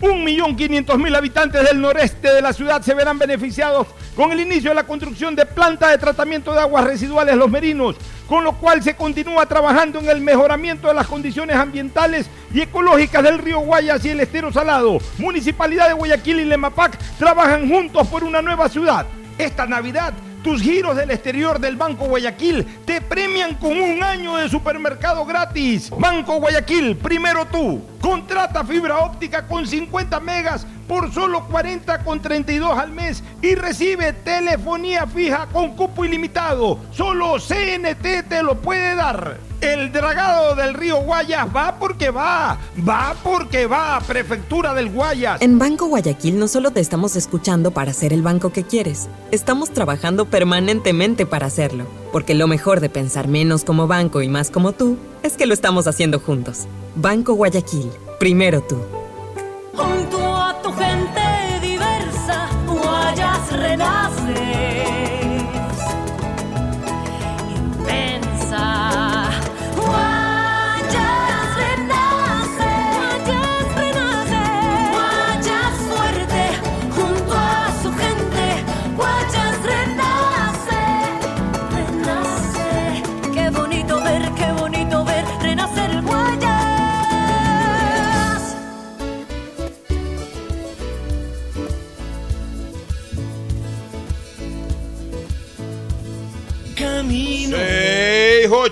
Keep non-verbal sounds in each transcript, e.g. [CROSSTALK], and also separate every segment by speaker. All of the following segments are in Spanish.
Speaker 1: Un millón quinientos mil habitantes del noreste de la ciudad se verán beneficiados con el inicio de la construcción de planta de tratamiento de aguas residuales Los Merinos con lo cual se continúa trabajando en el mejoramiento de las condiciones ambientales y ecológicas del río Guayas y el estero salado. Municipalidad de Guayaquil y Lemapac trabajan juntos por una nueva ciudad. Esta Navidad tus giros del exterior del Banco Guayaquil te premian con un año de supermercado gratis. Banco Guayaquil, primero tú. Contrata fibra óptica con 50 megas por solo 40 con 32 al mes y recibe telefonía fija con cupo ilimitado. Solo CNT te lo puede dar. El dragado del río Guayas va porque va, va porque va, Prefectura del Guayas.
Speaker 2: En Banco Guayaquil no solo te estamos escuchando para ser el banco que quieres, estamos trabajando permanentemente para hacerlo, porque lo mejor de pensar menos como banco y más como tú es que lo estamos haciendo juntos. Banco Guayaquil, primero tú.
Speaker 3: Tu gente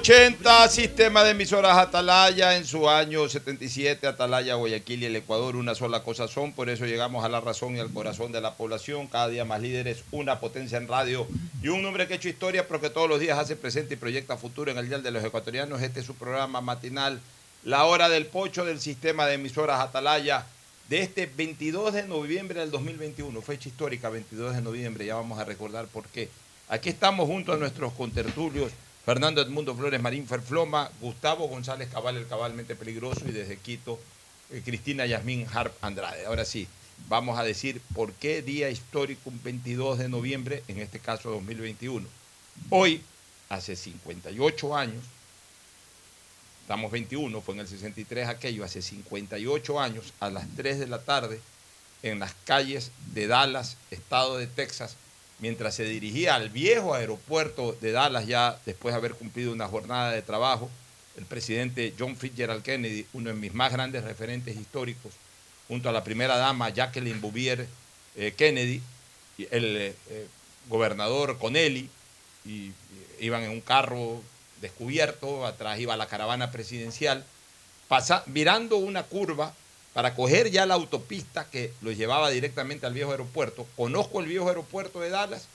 Speaker 4: 680, sistema de emisoras Atalaya en su año 77, Atalaya, Guayaquil y el Ecuador, una sola cosa son, por eso llegamos a la razón y al corazón de la población, cada día más líderes, una potencia en radio y un hombre que ha hecho historia, pero que todos los días hace presente y proyecta futuro en el Día de los Ecuatorianos. Este es su programa matinal, La Hora del Pocho del sistema de emisoras Atalaya, de este 22 de noviembre del 2021, fecha histórica, 22 de noviembre, ya vamos a recordar por qué. Aquí estamos junto a nuestros contertulios, Fernando Edmundo Flores Marín Ferfloma, Gustavo González Cabal, el cabalmente peligroso, y desde Quito, eh, Cristina Yasmín Harp Andrade. Ahora sí, vamos a decir por qué día histórico un 22 de noviembre, en este caso 2021. Hoy, hace 58 años, estamos 21, fue en el 63 aquello, hace 58 años, a las 3 de la tarde, en las calles de Dallas, estado de Texas, mientras se dirigía al viejo aeropuerto de Dallas, ya después de haber cumplido una jornada de trabajo, el presidente John Fitzgerald Kennedy, uno de mis más grandes referentes históricos, junto a la primera dama Jacqueline Bouvier eh, Kennedy, el eh, eh, gobernador Connelly, y iban en un carro descubierto, atrás iba la caravana presidencial, pasa, mirando una curva para coger ya la autopista que los llevaba directamente al viejo aeropuerto. Conozco el viejo aeropuerto de Dallas,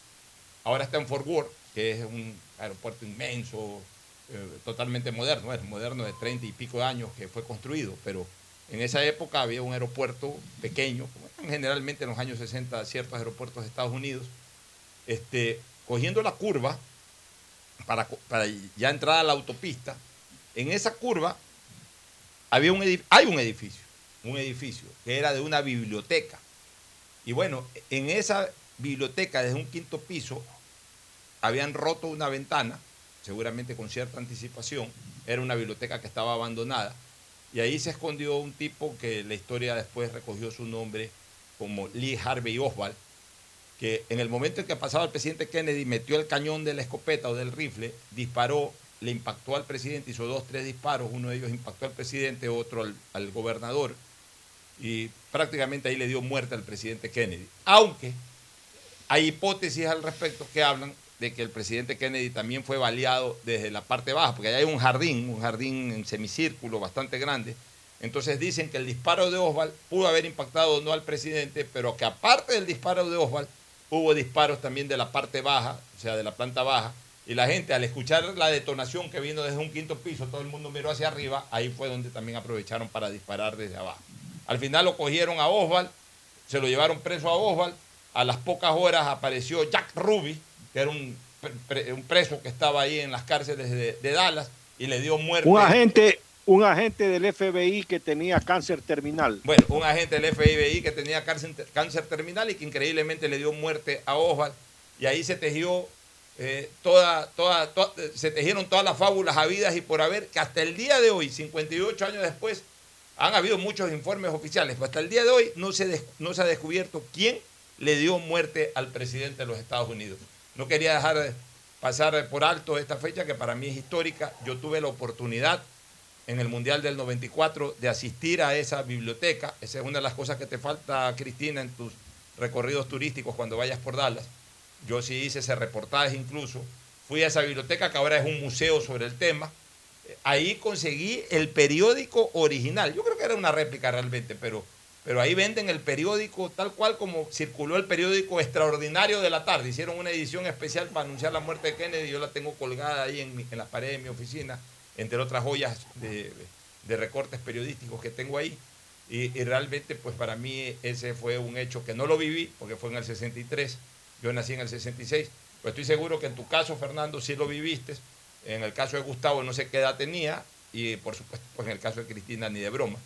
Speaker 4: ahora está en Fort Worth, que es un aeropuerto inmenso, eh, totalmente moderno, es moderno de 30 y pico de años que fue construido, pero en esa época había un aeropuerto pequeño, como eran generalmente en los años 60 ciertos aeropuertos de Estados Unidos, este, cogiendo la curva para, ya entrar a la autopista, en esa curva había hay un edificio, un edificio que era de una biblioteca. Y bueno, en esa biblioteca, desde un quinto piso, habían roto una ventana, seguramente con cierta anticipación. Era una biblioteca que estaba abandonada. Y ahí se escondió un tipo que la historia después recogió su nombre como Lee Harvey Oswald, que en el momento en que pasaba el presidente Kennedy metió el cañón de la escopeta o del rifle, disparó, le impactó al presidente, hizo dos, tres disparos, uno de ellos impactó al presidente, otro al, al gobernador, y prácticamente ahí le dio muerte al presidente Kennedy. Aunque Hay hipótesis al respecto que hablan de que el presidente Kennedy también fue baleado desde la parte baja, porque allá hay un jardín, un jardín en semicírculo bastante grande. Entonces dicen que el disparo de Oswald pudo haber impactado no al presidente, pero que aparte del disparo de Oswald, hubo disparos también de la parte baja, o sea, de la planta baja, y la gente al escuchar la detonación que vino desde un quinto piso, todo el mundo miró hacia arriba, ahí fue donde también aprovecharon para disparar desde abajo. Al final lo cogieron a Oswald, se lo llevaron preso a Oswald, a las pocas horas apareció Jack Ruby, que era un, un preso que estaba ahí en las cárceles de, de Dallas, y le dio muerte.
Speaker 5: Un agente, un agente del FBI que tenía cáncer terminal.
Speaker 4: Bueno, un agente del FBI que tenía cáncer, cáncer terminal y que increíblemente le dio muerte a Oswald. Y ahí se tejió eh, toda, toda, toda- se tejieron todas las fábulas habidas y por haber, que hasta el día de hoy, 58 años después, han habido muchos informes oficiales, pero hasta el día de hoy no se, no se ha descubierto quién le dio muerte al presidente de los Estados Unidos. No quería dejar de pasar por alto esta fecha que para mí es histórica. Yo tuve la oportunidad en el Mundial del 94 de asistir a esa biblioteca. Esa es una de las cosas que te falta, Cristina, en tus recorridos turísticos cuando vayas por Dallas. Yo sí hice ese reportaje incluso. Fui a esa biblioteca que ahora es un museo sobre el tema. Ahí conseguí el periódico original. Yo creo que era una réplica realmente, pero, pero ahí venden el periódico tal cual como circuló el periódico extraordinario de la tarde. Hicieron una edición especial para anunciar la muerte de Kennedy. Yo la tengo colgada ahí en, mi- en la pared de mi oficina, entre otras joyas de, de recortes periodísticos que tengo ahí. Y, y realmente, pues para mí ese fue un hecho que no lo viví, porque fue en el 63, yo nací en el 66, pero estoy seguro que en tu caso, Fernando, sí lo viviste, en el caso de Gustavo no sé qué edad tenía, y por supuesto, pues en el caso de Cristina ni de broma.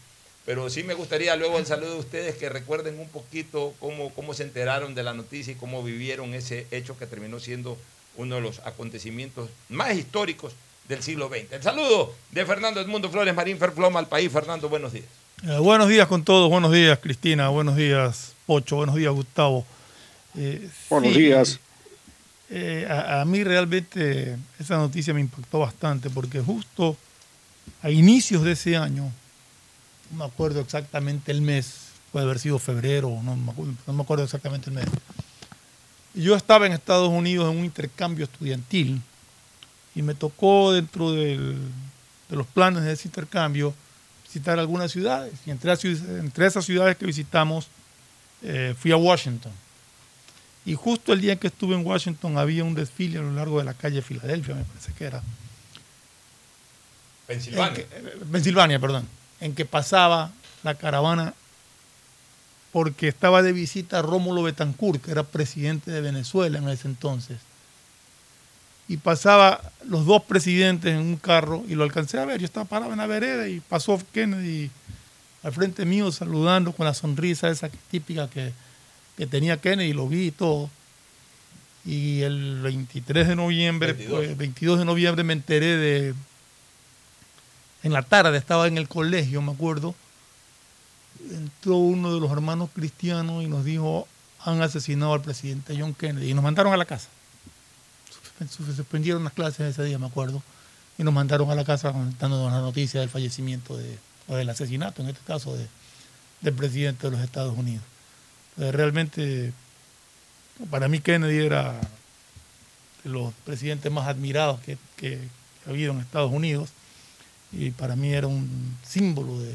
Speaker 4: Pero sí me gustaría luego el saludo de ustedes que recuerden un poquito cómo, cómo se enteraron de la noticia y cómo vivieron ese hecho que terminó siendo uno de los acontecimientos más históricos del siglo XX. El saludo de Fernando Edmundo Flores Marín Ferfloma al país. Fernando, buenos días.
Speaker 6: Eh, buenos días con todos, buenos días Cristina, buenos días Pocho, buenos días Gustavo. Eh,
Speaker 5: Buenos
Speaker 6: sí,
Speaker 5: días.
Speaker 6: Eh, a, mí realmente esa noticia me impactó bastante porque justo a inicios de ese año, no me acuerdo exactamente el mes, puede haber sido febrero, no no me acuerdo exactamente el mes. Yo estaba en Estados Unidos en un intercambio estudiantil y me tocó dentro de los planes de ese intercambio visitar algunas ciudades. Y entre esas ciudades que visitamos eh, fui a Washington. Y justo el día que estuve en Washington había un desfile a lo largo de la calle Filadelfia, me parece que era. En
Speaker 4: Pensilvania.
Speaker 6: que- eh, Pensilvania, perdón. En que pasaba la caravana porque estaba de visita Rómulo Betancourt, que era presidente de Venezuela en ese entonces. Y pasaba los dos presidentes en un carro y lo alcancé a ver. Yo estaba parado en la vereda y pasó Kennedy al frente mío saludando con la sonrisa esa típica que, que tenía Kennedy, lo vi y todo. Y el 23 de noviembre,
Speaker 4: 22.
Speaker 6: pues, 22 de noviembre me enteré de, en la tarde, estaba en el colegio, me acuerdo, entró uno de los hermanos cristianos y nos dijo, han asesinado al presidente John Kennedy y nos mandaron a la casa. Se suspendieron las clases ese día, me acuerdo, y nos mandaron a la casa dándonos la noticia del fallecimiento de, o del asesinato, en este caso, de- del presidente de los Estados Unidos. Entonces, realmente, para mí Kennedy era de los presidentes más admirados que, que ha habido en Estados Unidos y para mí era un símbolo de,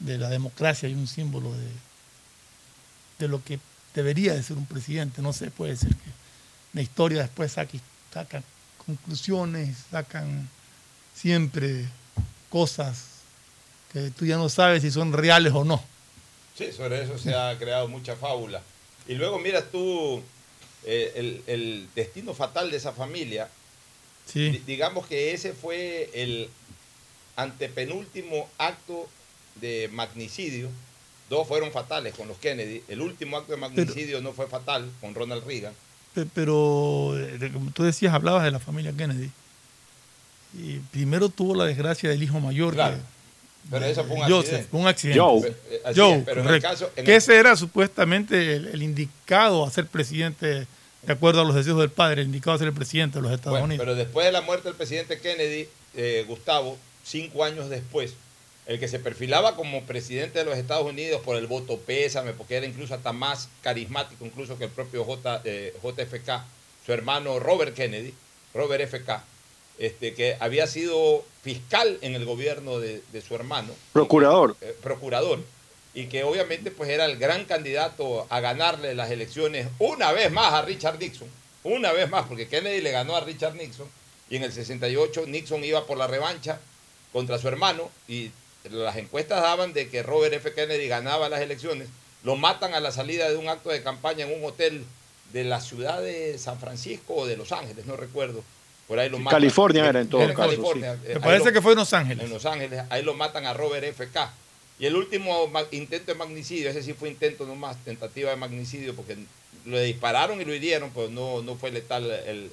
Speaker 6: de la democracia y un símbolo de, de lo que debería de ser un presidente. No sé, puede ser que la historia después saque, conclusiones, sacan siempre cosas que tú ya no sabes si son reales o no.
Speaker 4: Sí, sobre eso se ha creado mucha fábula. Y luego miras tú eh, el, el destino fatal de esa familia.
Speaker 6: Sí,
Speaker 4: Digamos que ese fue el antepenúltimo acto de magnicidio. Dos fueron fatales con los Kennedy. El último acto de magnicidio no fue fatal con Ronald Reagan.
Speaker 6: Pe- pero eh, como tú decías, hablabas de la familia Kennedy. Y primero tuvo la desgracia del hijo mayor,
Speaker 4: Claro.
Speaker 6: que,
Speaker 4: Pero eso fue un
Speaker 6: Joseph,
Speaker 4: accidente.
Speaker 6: fue un accidente.
Speaker 5: Joe.
Speaker 6: Joe,
Speaker 4: es, pero en el
Speaker 6: correcto.
Speaker 4: caso. en
Speaker 6: que
Speaker 4: el-
Speaker 6: ese era supuestamente el, el indicado a ser presidente, de acuerdo a los deseos del padre, el indicado a ser el presidente de los Estados
Speaker 4: Bueno,
Speaker 6: Unidos.
Speaker 4: pero después de la muerte del presidente Kennedy, eh, Gustavo, cinco años después, el que se perfilaba como presidente de los Estados Unidos por el voto pésame, porque era incluso hasta más carismático incluso que el propio J, eh, JFK, su hermano Robert Kennedy, Robert FK, este, que había sido fiscal en el gobierno de, de su hermano.
Speaker 5: Procurador.
Speaker 4: Eh, procurador. Y que obviamente pues era el gran candidato a ganarle las elecciones una vez más a Richard Nixon. Una vez más, porque Kennedy le ganó a Richard Nixon. Y en el 68 Nixon iba por la revancha contra su hermano. Y las encuestas daban de que Robert F. Kennedy ganaba las elecciones. Lo matan a la salida de un acto de campaña en un hotel de la ciudad de San Francisco o de Los Ángeles, no recuerdo. Por ahí lo
Speaker 5: Sí,
Speaker 4: matan.
Speaker 5: California era en todo
Speaker 4: Era
Speaker 5: caso,
Speaker 4: California.
Speaker 5: sí.
Speaker 4: Eh,
Speaker 6: Me parece
Speaker 4: lo-
Speaker 6: que fue en Los Ángeles.
Speaker 4: en Los Ángeles, ahí lo matan a Robert F.K. Y el último intento de magnicidio, ese sí fue intento nomás, tentativa de magnicidio, porque le dispararon y lo hirieron, pues no, no fue letal el,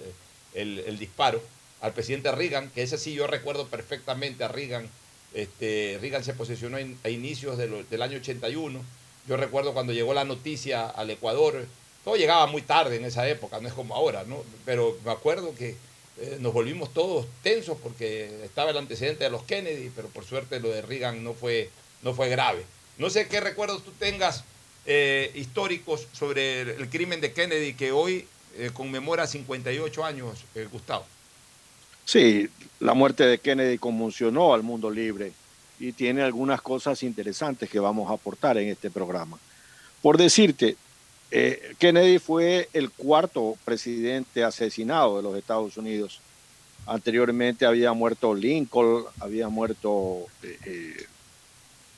Speaker 4: el- el disparo. Al presidente Reagan, que ese sí yo recuerdo perfectamente a Reagan. Este, Reagan se posesionó in- a inicios de lo- del año 81. Yo recuerdo cuando llegó la noticia al Ecuador, todo llegaba muy tarde en esa época, no es como ahora, ¿no? Pero me acuerdo que eh, nos volvimos todos tensos porque estaba el antecedente de los Kennedy, pero por suerte lo de Reagan no fue, no fue grave. No sé qué recuerdos tú tengas eh, históricos sobre el, crimen de Kennedy que hoy eh, conmemora 58 años, Gustavo.
Speaker 5: Sí, la muerte de Kennedy conmocionó al mundo libre y tiene algunas cosas interesantes que vamos a aportar en este programa. Por decirte, eh, Kennedy fue el cuarto presidente asesinado de los Estados Unidos. Anteriormente había muerto Lincoln, había muerto eh, eh,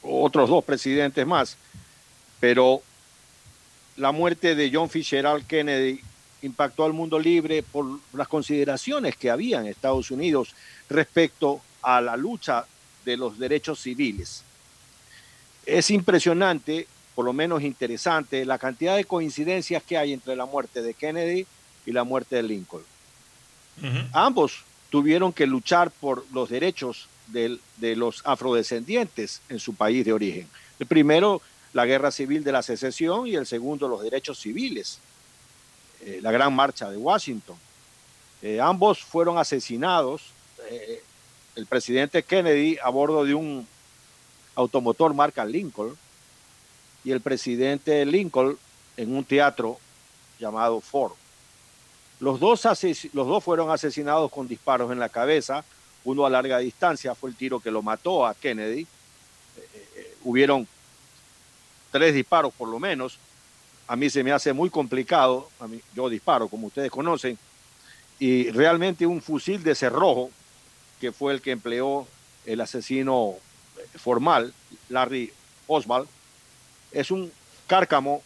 Speaker 5: otros dos presidentes más, pero la muerte de John Fitzgerald Kennedy impactó al mundo libre por las consideraciones que había en Estados Unidos respecto a la lucha de los derechos civiles. Es impresionante, por lo menos interesante, la cantidad de coincidencias que hay entre la muerte de Kennedy y la muerte de Lincoln. Ambos tuvieron que luchar por los derechos del- de los afrodescendientes en su país de origen. El primero, la guerra civil de la secesión y el segundo, los derechos civiles eh, la gran marcha de Washington. Eh, ambos fueron asesinados. eh, el presidente Kennedy a bordo de un automotor marca Lincoln y el presidente Lincoln en un teatro llamado Ford. Los dos, fueron asesinados con disparos en la cabeza. Uno a larga distancia fue el tiro que lo mató a Kennedy. Eh, eh, hubieron tres disparos por lo menos a mí se me hace muy complicado, a mí, yo disparo como ustedes conocen, y realmente un fusil de cerrojo, que fue el que empleó el asesino formal, Larry Oswald, es un cárcamo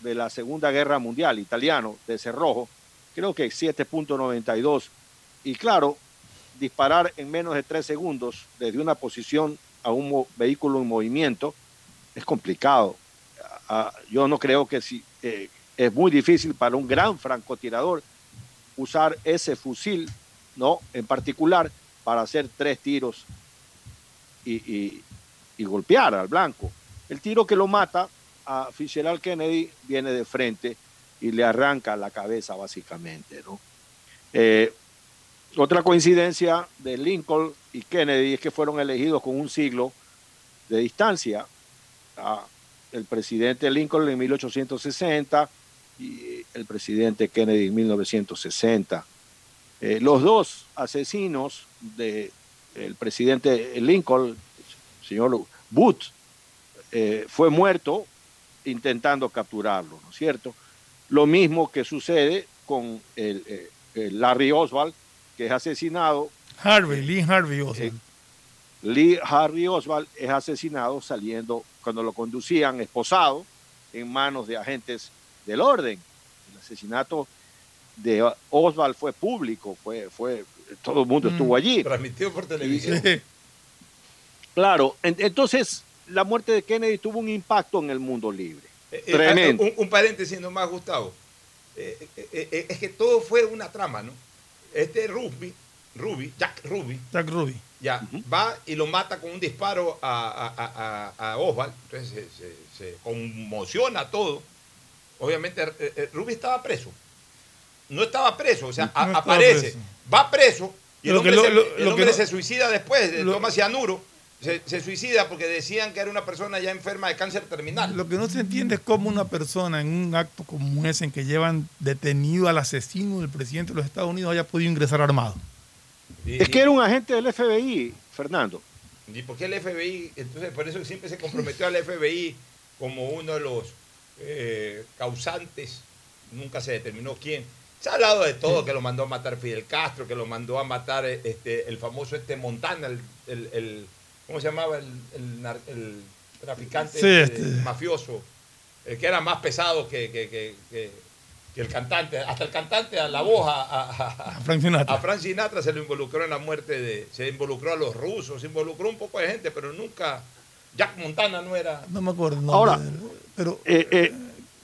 Speaker 5: de la Segunda Guerra Mundial italiano de cerrojo, creo que 7.92, y claro, disparar en menos de tres segundos desde una posición a un vehículo en movimiento es complicado. Yo no creo que si eh, es muy difícil para un gran francotirador usar ese fusil, no, en particular para hacer tres tiros y golpear al blanco. El tiro que lo mata a Fitzgerald Kennedy viene de frente y le arranca la cabeza básicamente, ¿no? Eh, otra coincidencia de Lincoln y Kennedy es que fueron elegidos con un siglo de distancia. El presidente Lincoln en 1860 y el presidente Kennedy en 1960. Eh, los dos asesinos del presidente Lincoln, el señor Booth, eh, fue muerto intentando capturarlo, ¿no es cierto? Lo mismo que sucede con el, eh, el Larry Oswald, que es asesinado
Speaker 6: Harvey, Lee Harvey Oswald.
Speaker 5: Eh, Lee Harvey Oswald es asesinado saliendo cuando lo conducían esposado en manos de agentes del orden. El asesinato de Oswald fue público, fue, fue, todo el mundo
Speaker 6: Mm.
Speaker 5: estuvo allí.
Speaker 4: Transmitido por televisión. [LAUGHS]
Speaker 5: Claro, en- entonces la muerte de Kennedy tuvo un impacto en el mundo libre.
Speaker 4: Eh, eh,
Speaker 5: Tremendo.
Speaker 4: Un, un paréntesis nomás, Gustavo. Eh, eh, eh, eh, es que todo fue una trama, ¿no? Este Ruby, Ruby, Jack Ruby,
Speaker 6: Jack Ruby.
Speaker 4: ya va y lo mata con un disparo a, a, a- a- Oswald. Entonces se, se- se conmociona todo. Obviamente, eh, eh, Ruby estaba preso. No estaba preso, o sea,
Speaker 6: No
Speaker 4: aparece,
Speaker 6: preso.
Speaker 4: va preso y el
Speaker 6: Lo que
Speaker 4: hombre,
Speaker 6: lo-
Speaker 4: se,
Speaker 6: lo-
Speaker 4: el
Speaker 6: lo
Speaker 4: hombre
Speaker 6: que
Speaker 4: se suicida después,
Speaker 6: lo-
Speaker 4: toma cianuro se, se suicida porque decían que era una persona ya enferma de cáncer terminal.
Speaker 6: Lo que no se entiende es cómo una persona en un acto como ese en que llevan detenido al asesino del presidente de los Estados Unidos haya podido ingresar armado.
Speaker 4: Y-
Speaker 5: Es que era un agente del FBI, Fernando.
Speaker 4: ¿Y por qué el FBI? Entonces, por eso siempre se comprometió al FBI como uno de los eh, causantes. Nunca se determinó quién. Se ha hablado de todo, que lo mandó a matar Fidel Castro, que lo mandó a matar este, el famoso este Montana, el, el- el- ¿cómo se llamaba? El, el nar- el traficante
Speaker 6: Sí,
Speaker 4: este,
Speaker 6: este.
Speaker 4: mafioso, el que era más pesado que, que- que- que- que el cantante. Hasta el cantante, a la voz, a, a- a-
Speaker 6: Frank Sinatra.
Speaker 4: a Frank Sinatra se lo involucró en la muerte de. Se involucró a los rusos, se involucró un poco de gente, pero nunca. Jack Montana no era.
Speaker 6: No me acuerdo. el
Speaker 5: Ahora,
Speaker 6: pero
Speaker 5: Eh, eh,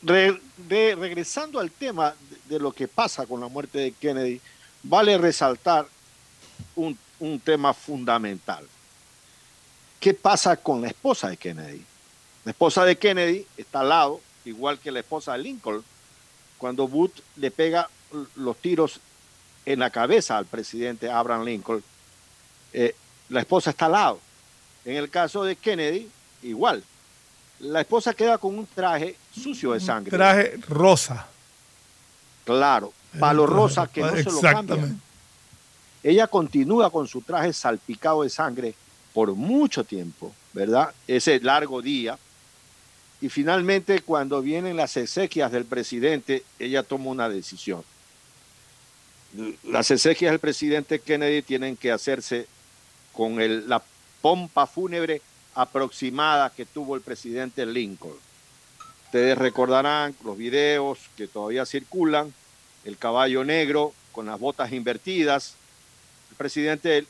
Speaker 5: re- de- regresando al tema de, de lo que pasa con la muerte de Kennedy, vale resaltar un, un tema fundamental. ¿Qué pasa con la esposa de Kennedy? La esposa de Kennedy está al lado, igual que la esposa de Lincoln, cuando Booth le pega los tiros en la cabeza al presidente Abraham Lincoln. eh, la esposa está al lado. En el caso de Kennedy, igual. La esposa queda con un traje sucio de sangre.
Speaker 6: traje rosa.
Speaker 5: Claro, palo rosa que no se lo cambia. Ella continúa con su traje salpicado de sangre por mucho tiempo, ¿verdad? Ese largo día. Y finalmente, cuando vienen las exequias del presidente, ella toma una decisión. Las exequias del presidente Kennedy tienen que hacerse con la pompa fúnebre aproximada que tuvo el presidente Lincoln. Ustedes recordarán los videos que todavía circulan, el caballo negro con las botas invertidas. El presidente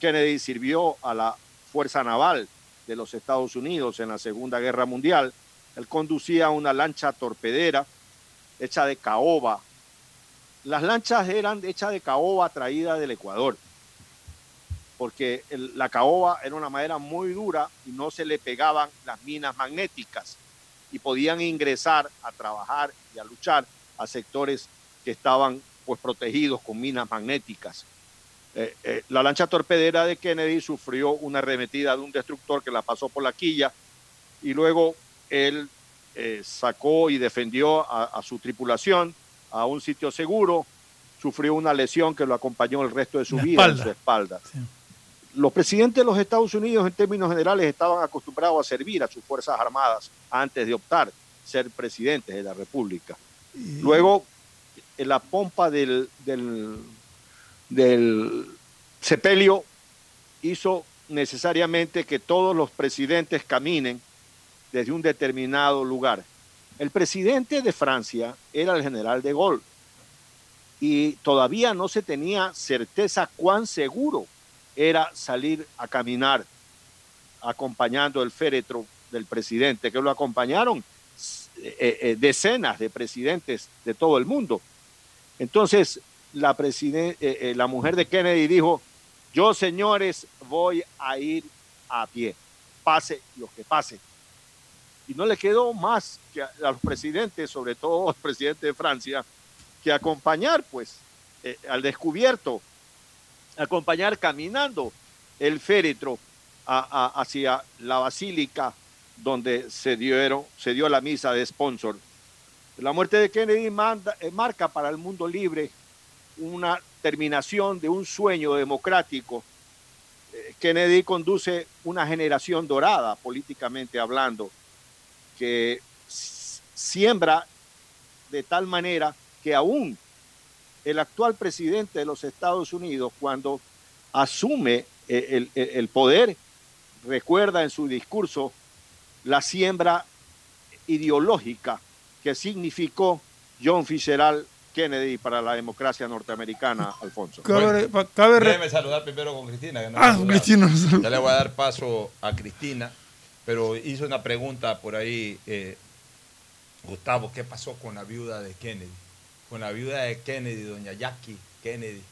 Speaker 5: Kennedy sirvió a la Fuerza Naval de los Estados Unidos en la Segunda Guerra Mundial. Él conducía una lancha torpedera hecha de caoba. Las lanchas eran hechas de caoba traída del Ecuador, porque la caoba era una madera muy dura y no se le pegaban las minas magnéticas y podían ingresar a trabajar y a luchar a sectores que estaban pues protegidos con minas magnéticas. Eh, eh, la lancha torpedera de Kennedy sufrió una arremetida de un destructor que la pasó por la quilla y luego él eh, sacó y defendió a, a su tripulación a un sitio seguro, sufrió una lesión que lo acompañó el resto de su
Speaker 6: La
Speaker 5: vida en
Speaker 6: espalda.
Speaker 5: su espalda.
Speaker 6: Sí.
Speaker 5: Los presidentes de los Estados Unidos en términos generales estaban acostumbrados a servir a sus Fuerzas Armadas antes de optar ser presidentes de la República.
Speaker 6: Y-
Speaker 5: Luego, en la pompa del, del, del sepelio hizo necesariamente que todos los presidentes caminen desde un determinado lugar. El presidente de Francia era el general de Gaulle y todavía no se tenía certeza cuán seguro era salir a caminar acompañando el féretro del presidente, que lo acompañaron eh, eh, decenas de presidentes de todo el mundo. Entonces, la, eh, eh, la mujer de Kennedy dijo, yo señores voy a ir a pie, pase lo que pase. Y no le quedó más que a, los presidentes, sobre todo [LAUGHS] al presidente de Francia, que acompañar pues eh, al descubierto, acompañar caminando el féretro hacia la basílica donde se, dieron, se dio la misa de sponsor. La muerte de Kennedy marca para el mundo libre una terminación de un sueño democrático. Eh, Kennedy conduce una generación dorada, políticamente hablando, que siembra de tal manera que aún el actual presidente de los Estados Unidos, cuando asume eh, el, el- el poder, recuerda en su discurso la siembra ideológica que significó John Fitzgerald Kennedy para la democracia norteamericana, [LAUGHS] Alfonso.
Speaker 6: Cabe, re-
Speaker 4: Déjeme saludar primero con Cristina. que no
Speaker 6: Ah. Cristina.
Speaker 4: Ya le voy a dar paso a Cristina, pero hizo una pregunta por ahí, eh, Gustavo, ¿qué pasó con la viuda de Kennedy? Con la viuda de Kennedy, doña Jackie Kennedy,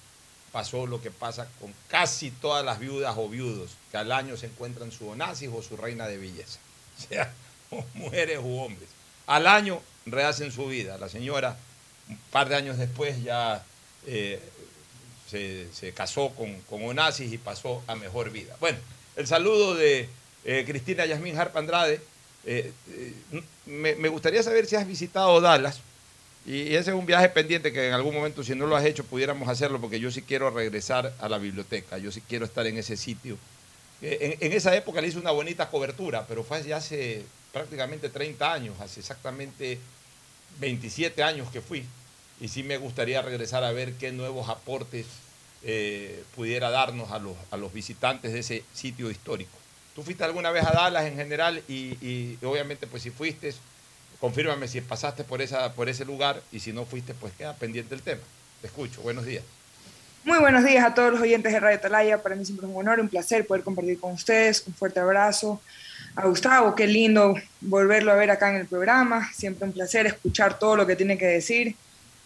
Speaker 4: pasó lo que pasa con casi todas las viudas o viudos, que al año se encuentran su onasis o su reina de belleza, [LAUGHS] o sea, o mujeres u hombres. Al año rehacen su vida. La señora, un par de años después, ya eh, se, se casó con, con Onassis y pasó a mejor vida. Bueno, el saludo de eh, Cristina Yasmín Harp Andrade. Eh, me, me gustaría saber si has visitado Dallas. Y ese es un viaje pendiente que en algún momento, si no lo has hecho, pudiéramos hacerlo, porque yo sí quiero regresar a la biblioteca, yo sí quiero estar en ese sitio. En, en esa época le hice una bonita cobertura, pero fue ya hace prácticamente 30 años, hace exactamente 27 años que fui. Y sí me gustaría regresar a ver qué nuevos aportes eh, pudiera darnos a los, a los visitantes de ese sitio histórico. ¿Tú fuiste alguna vez a Dallas en general? Y, y obviamente, pues si fuiste, confírmame si pasaste por, esa, por ese lugar y si no fuiste, pues queda pendiente el tema. Te escucho, buenos días.
Speaker 7: Muy buenos días a todos los oyentes de Radio Talaya. Para mí siempre es un honor, un placer poder compartir con ustedes. Un fuerte abrazo a Gustavo. Qué lindo volverlo a ver acá en el programa. Siempre un placer escuchar todo lo que tiene que decir.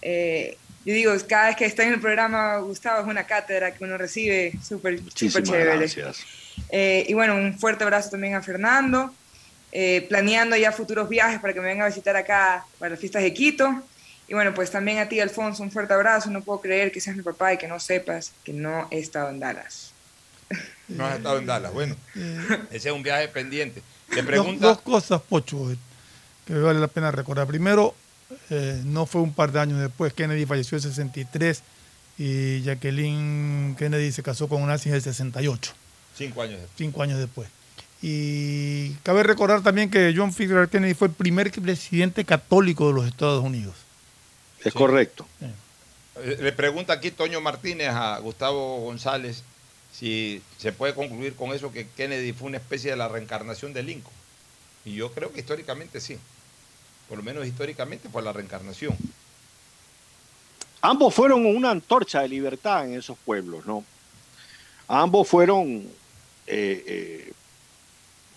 Speaker 7: Eh, yo digo, cada vez que está en el programa, Gustavo, es una cátedra que uno recibe súper chévere.
Speaker 5: gracias.
Speaker 7: Eh, y bueno, un fuerte abrazo también a Fernando. eh, planeando ya futuros viajes para que me venga a visitar acá para las fiestas de Quito. Y bueno, pues también a ti, Alfonso, un fuerte abrazo. No puedo creer que seas mi papá y que no sepas que no he estado en Dallas. [LAUGHS]
Speaker 4: No has estado en Dallas. Bueno, ese es un viaje pendiente. Te
Speaker 6: Dos,
Speaker 4: pregunta.
Speaker 6: dos cosas, Pocho, eh, que vale la pena recordar. Primero, eh, no fue un par de años después. Kennedy falleció en 63 y Jacqueline Kennedy se casó con Nancy en el 68,
Speaker 4: Cinco años después.
Speaker 6: cinco años después. Y cabe recordar también que John Fitzgerald Kennedy fue el primer presidente católico de los Estados Unidos.
Speaker 5: Es correcto.
Speaker 4: Eh, Le pregunta aquí Toño Martínez a Gustavo González si se puede concluir con eso que Kennedy fue una especie de la reencarnación de Lincoln. Y yo creo que históricamente sí. Por lo menos históricamente fue la reencarnación.
Speaker 5: Ambos fueron una antorcha de libertad en esos pueblos, ¿no? Ambos fueron eh, eh,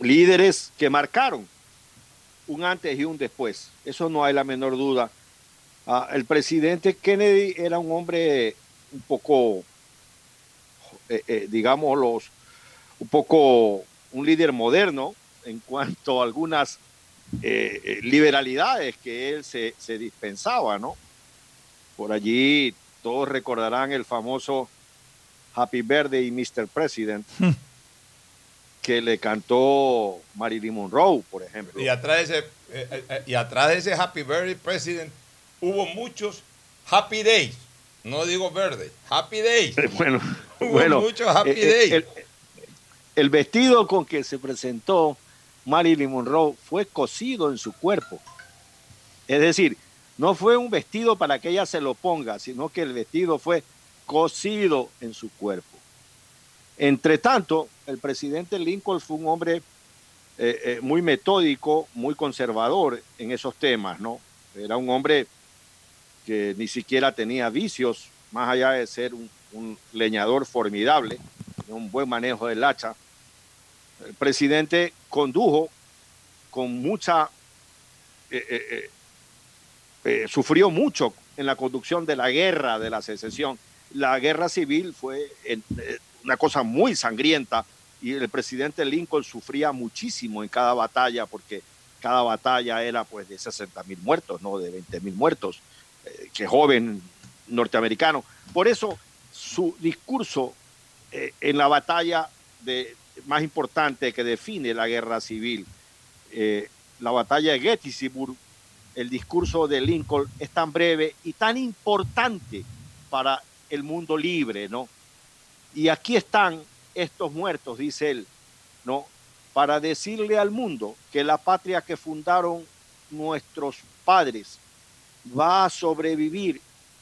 Speaker 5: líderes que marcaron un antes y un después. Eso no hay la menor duda. Ah, el presidente Kennedy era un hombre un poco, eh, digamos, los, un poco un líder moderno en cuanto a algunas eh, eh, liberalidades que él se, se dispensaba, ¿no? Por allí todos recordarán el famoso Happy Birthday, Mr. President, que le cantó Marilyn Monroe, por ejemplo.
Speaker 4: Y atrás de ese, eh, y atrás de ese Happy Birthday President hubo muchos Happy Days. No digo verde, Happy Days.
Speaker 5: Bueno, [LAUGHS]
Speaker 4: Hubo
Speaker 5: bueno,
Speaker 4: muchos Happy Days.
Speaker 5: El, el vestido con que se presentó Marilyn Monroe fue cosido en su cuerpo. Es decir, no fue un vestido para que ella se lo ponga, sino que el vestido fue cosido en su cuerpo. Entre tanto, el presidente Lincoln fue un hombre eh, eh, muy metódico, muy conservador en esos temas, ¿no? Era un hombre que ni siquiera tenía vicios, más allá de ser un, un leñador formidable, un buen manejo del hacha. El presidente condujo con mucha, eh, eh, eh, sufrió mucho en la conducción de la guerra de la secesión. La guerra civil fue una cosa muy sangrienta y el presidente Lincoln sufría muchísimo en cada batalla porque cada batalla era pues de 60 mil muertos, no de 20 mil muertos, que joven norteamericano. Por eso su discurso en la batalla de, más importante que define la guerra civil, eh, la batalla de Gettysburg, el discurso de Lincoln es tan breve y tan importante para el mundo libre, ¿no? Y aquí están estos muertos, dice él, ¿no? Para decirle al mundo que la patria que fundaron nuestros padres va a sobrevivir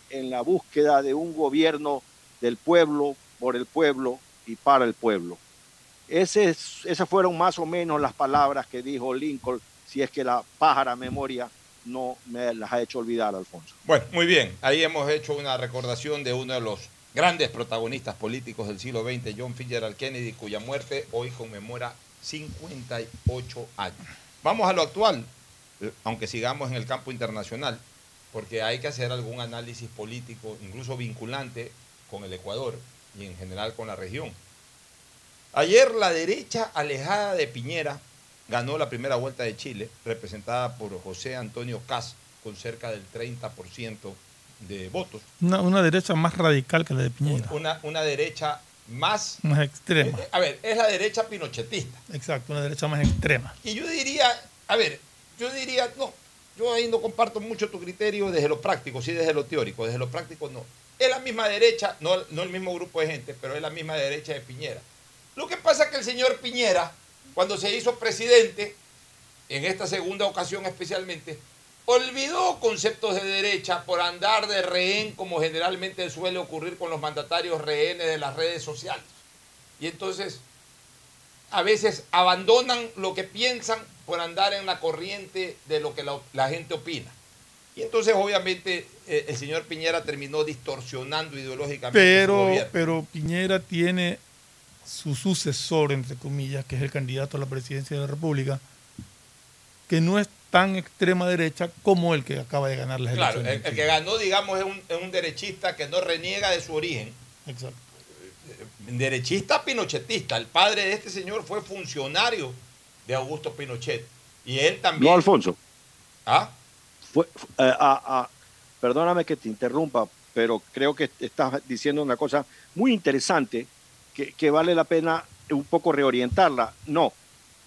Speaker 5: en la búsqueda de un gobierno del pueblo, por el pueblo y para el pueblo. Esas fueron más o menos las palabras que dijo Lincoln, si es que la pájara memoria no me las ha hecho olvidar, Alfonso.
Speaker 4: Bueno, muy bien. Ahí hemos hecho una recordación de uno de los grandes protagonistas políticos del siglo XX, John Fitzgerald Kennedy, cuya muerte hoy conmemora 58 años. Vamos a lo actual, eh, aunque sigamos en el campo internacional, porque hay que hacer algún análisis político, incluso vinculante con el Ecuador y en general con la región. Ayer la derecha alejada de Piñera ganó la primera vuelta de Chile, representada por José Antonio Cas, con cerca del 30% de votos.
Speaker 6: Una, una derecha más radical que la de Piñera.
Speaker 4: Una, una derecha más...
Speaker 6: Más extrema.
Speaker 4: eh, a ver, es la derecha pinochetista.
Speaker 6: Exacto, una derecha más extrema.
Speaker 4: Y yo diría, a ver, yo diría, no, yo ahí no comparto mucho tu criterio desde lo práctico, sí desde lo teórico, desde lo práctico no. Es la misma derecha, no, no el mismo grupo de gente, pero es la misma derecha de Piñera. Lo que pasa es que el señor Piñera, cuando se hizo presidente, en esta segunda ocasión especialmente, olvidó conceptos de derecha por andar de rehén como generalmente suele ocurrir con los mandatarios rehenes de las redes sociales. Y entonces a veces abandonan lo que piensan por andar en la corriente de lo que la, la gente opina. Y entonces obviamente eh, el señor Piñera terminó distorsionando ideológicamente
Speaker 6: Pero, pero Piñera tiene su sucesor, entre comillas, que es el candidato a la presidencia de la República, que no es tan extrema derecha como el que acaba de ganar las
Speaker 4: Claro, el,
Speaker 6: elecciones.
Speaker 4: el que ganó, digamos, es un, es un derechista que no reniega de su origen.
Speaker 6: Exacto.
Speaker 4: Derechista pinochetista. El padre de este señor fue funcionario de Augusto Pinochet. Y él también...
Speaker 5: No, Alfonso.
Speaker 4: ¿Ah?
Speaker 5: Fue, fu- eh, ah, ah, perdóname que te interrumpa, pero creo que estás diciendo una cosa muy interesante que, que vale la pena un poco reorientarla. No,